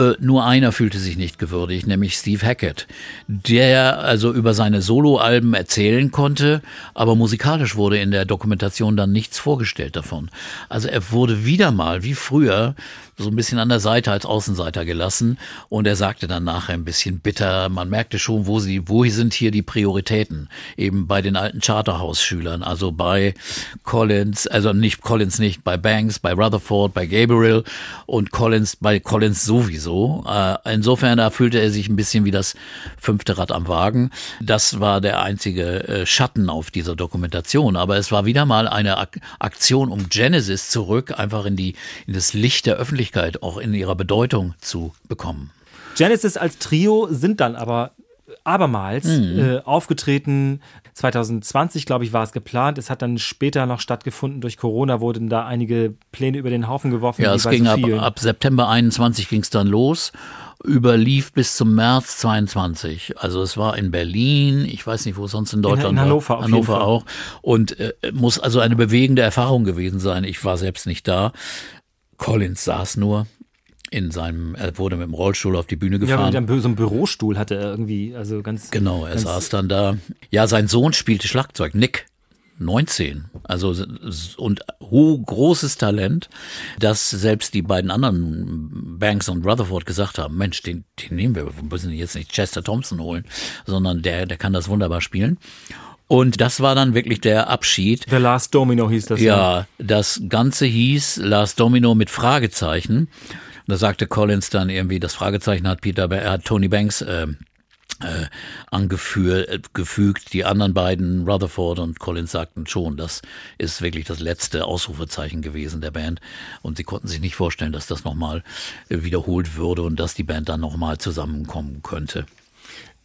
Äh, Nur einer fühlte sich nicht gewürdigt, nämlich Steve Hackett, der also über seine Soloalben erzählen konnte, aber musikalisch wurde in der Dokumentation dann nichts vorgestellt davon. Also er wurde wieder mal, wie früher, so ein bisschen an der Seite als Außenseiter gelassen und er sagte dann nachher ein bisschen bitter, man merkte schon, wo sie, wo sind hier die Prioritäten? Eben bei den alten Charterhouse-Schülern, also bei Collins, also nicht Collins nicht, bei Banks, bei Rutherford, bei Gabriel und Collins, bei Collins sowieso. Äh, insofern, da fühlte er sich ein bisschen wie das fünfte Rad am Wagen. Das war der einzige äh, Schatten auf dieser Dokumentation, aber es war wieder mal eine Ak Aktion, um Genesis zurück einfach in die, in das Licht der Öffentlichkeit, auch in ihrer Bedeutung zu bekommen. Genesis als Trio sind dann aber abermals Mhm. äh, aufgetreten. 2020, glaube ich, war es geplant. Es hat dann später noch stattgefunden. Durch Corona wurden da einige Pläne über den Haufen geworfen. Ja, es ging so ab, ab September 21 ging es dann los, überlief bis zum März 22. Also es war in Berlin, ich weiß nicht, wo es sonst in Deutschland in Hannover war. Hannover auch. Und äh, muss also eine bewegende Erfahrung gewesen sein. Ich war selbst nicht da. Collins saß nur in seinem, er wurde mit dem Rollstuhl auf die Bühne Ja, gefahren. mit einem, Bö- so einem Bürostuhl hatte er irgendwie, also ganz. Genau, er ganz, saß dann da. Ja, sein Sohn spielte Schlagzeug, Nick. 19. Also und ho großes Talent, dass selbst die beiden anderen Banks und Rutherford gesagt haben, Mensch, den, den nehmen wir, wir müssen jetzt nicht Chester Thompson holen, sondern der, der kann das wunderbar spielen. Und das war dann wirklich der Abschied. The Last Domino hieß das. Ja, das Ganze hieß Last Domino mit Fragezeichen. Und da sagte Collins dann irgendwie, das Fragezeichen hat Peter, er hat Tony Banks äh, äh, angeführt, äh, gefügt. Die anderen beiden, Rutherford und Collins, sagten schon, das ist wirklich das letzte Ausrufezeichen gewesen der Band. Und sie konnten sich nicht vorstellen, dass das nochmal wiederholt würde und dass die Band dann nochmal zusammenkommen könnte.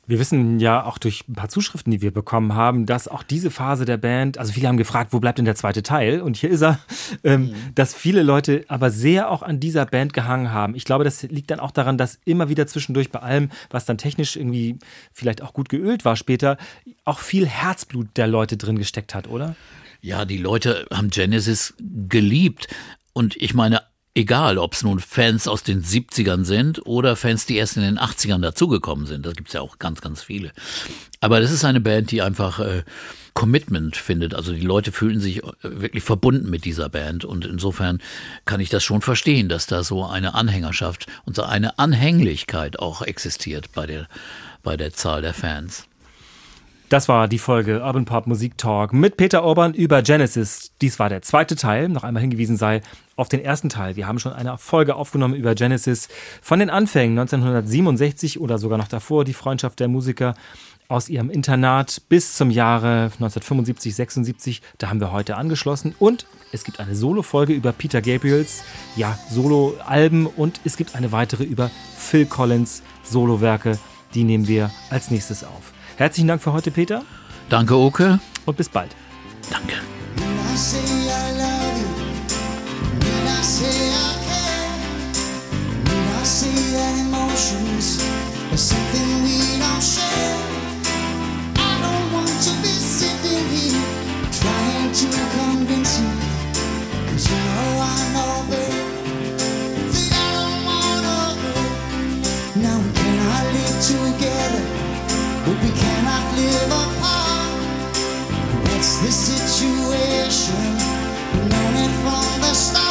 Wir wissen ja auch durch ein paar Zuschriften, die wir bekommen haben, dass auch diese Phase der Band, also viele haben gefragt, wo bleibt denn der zweite Teil? Und hier ist er, ähm, dass viele Leute aber sehr auch an dieser Band gehangen haben. Ich glaube, das liegt dann auch daran, dass immer wieder zwischendurch bei allem, was dann technisch irgendwie vielleicht auch gut geölt war später, auch viel Herzblut der Leute drin gesteckt hat, oder? Ja, die Leute haben Genesis geliebt. Und ich meine, egal, ob es nun Fans aus den 70ern sind oder Fans, die erst in den 80ern dazugekommen sind. Da gibt's ja auch ganz, ganz viele. Aber das ist eine Band, die einfach äh, Commitment findet. Also die Leute fühlen sich äh, wirklich verbunden mit dieser Band. Und insofern kann ich das schon verstehen, dass da so eine Anhängerschaft und so eine Anhänglichkeit auch existiert bei der, bei der Zahl der Fans. Das war die Folge Urban Pop Musik Talk mit Peter Orban über Genesis. Dies war der zweite Teil. Noch einmal hingewiesen sei auf den ersten Teil. Wir haben schon eine Folge aufgenommen über Genesis von den Anfängen 1967 oder sogar noch davor, die Freundschaft der Musiker aus ihrem Internat bis zum Jahre 1975, 76. Da haben wir heute angeschlossen. Und es gibt eine Solo-Folge über Peter Gabriels, ja, Solo-Alben und es gibt eine weitere über Phil Collins Solowerke. Die nehmen wir als nächstes auf. Herzlichen Dank für heute, Peter, Danke, Oke. und bis bald. Danke. To be sitting here trying to convince you, cause you know I know, babe, we cannot live apart. That's the situation. We've known it from the start.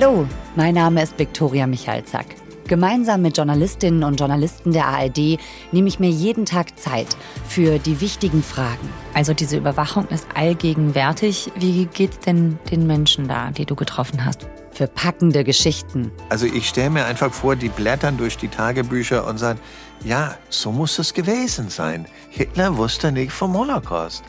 Hallo, mein Name ist Viktoria Michalzack. Gemeinsam mit Journalistinnen und Journalisten der ARD nehme ich mir jeden Tag Zeit für die wichtigen Fragen. Also diese Überwachung ist allgegenwärtig. Wie geht's denn den Menschen da, die du getroffen hast? Für packende Geschichten. Also ich stelle mir einfach vor, die blättern durch die Tagebücher und sagen, ja, so muss es gewesen sein. Hitler wusste nicht vom Holocaust.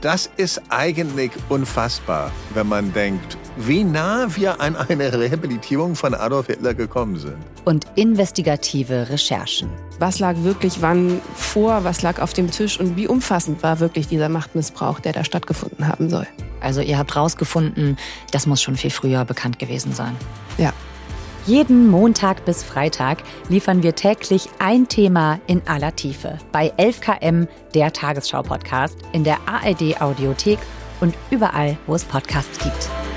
Das ist eigentlich unfassbar, wenn man denkt, wie nah wir an eine Rehabilitierung von Adolf Hitler gekommen sind. Und investigative Recherchen. Was lag wirklich wann vor, was lag auf dem Tisch und wie umfassend war wirklich dieser Machtmissbrauch, der da stattgefunden haben soll. Also ihr habt rausgefunden, das muss schon viel früher bekannt gewesen sein. Ja. Jeden Montag bis Freitag liefern wir täglich ein Thema in aller Tiefe bei 11KM, der Tagesschau-Podcast, in der ARD-Audiothek und überall, wo es Podcasts gibt.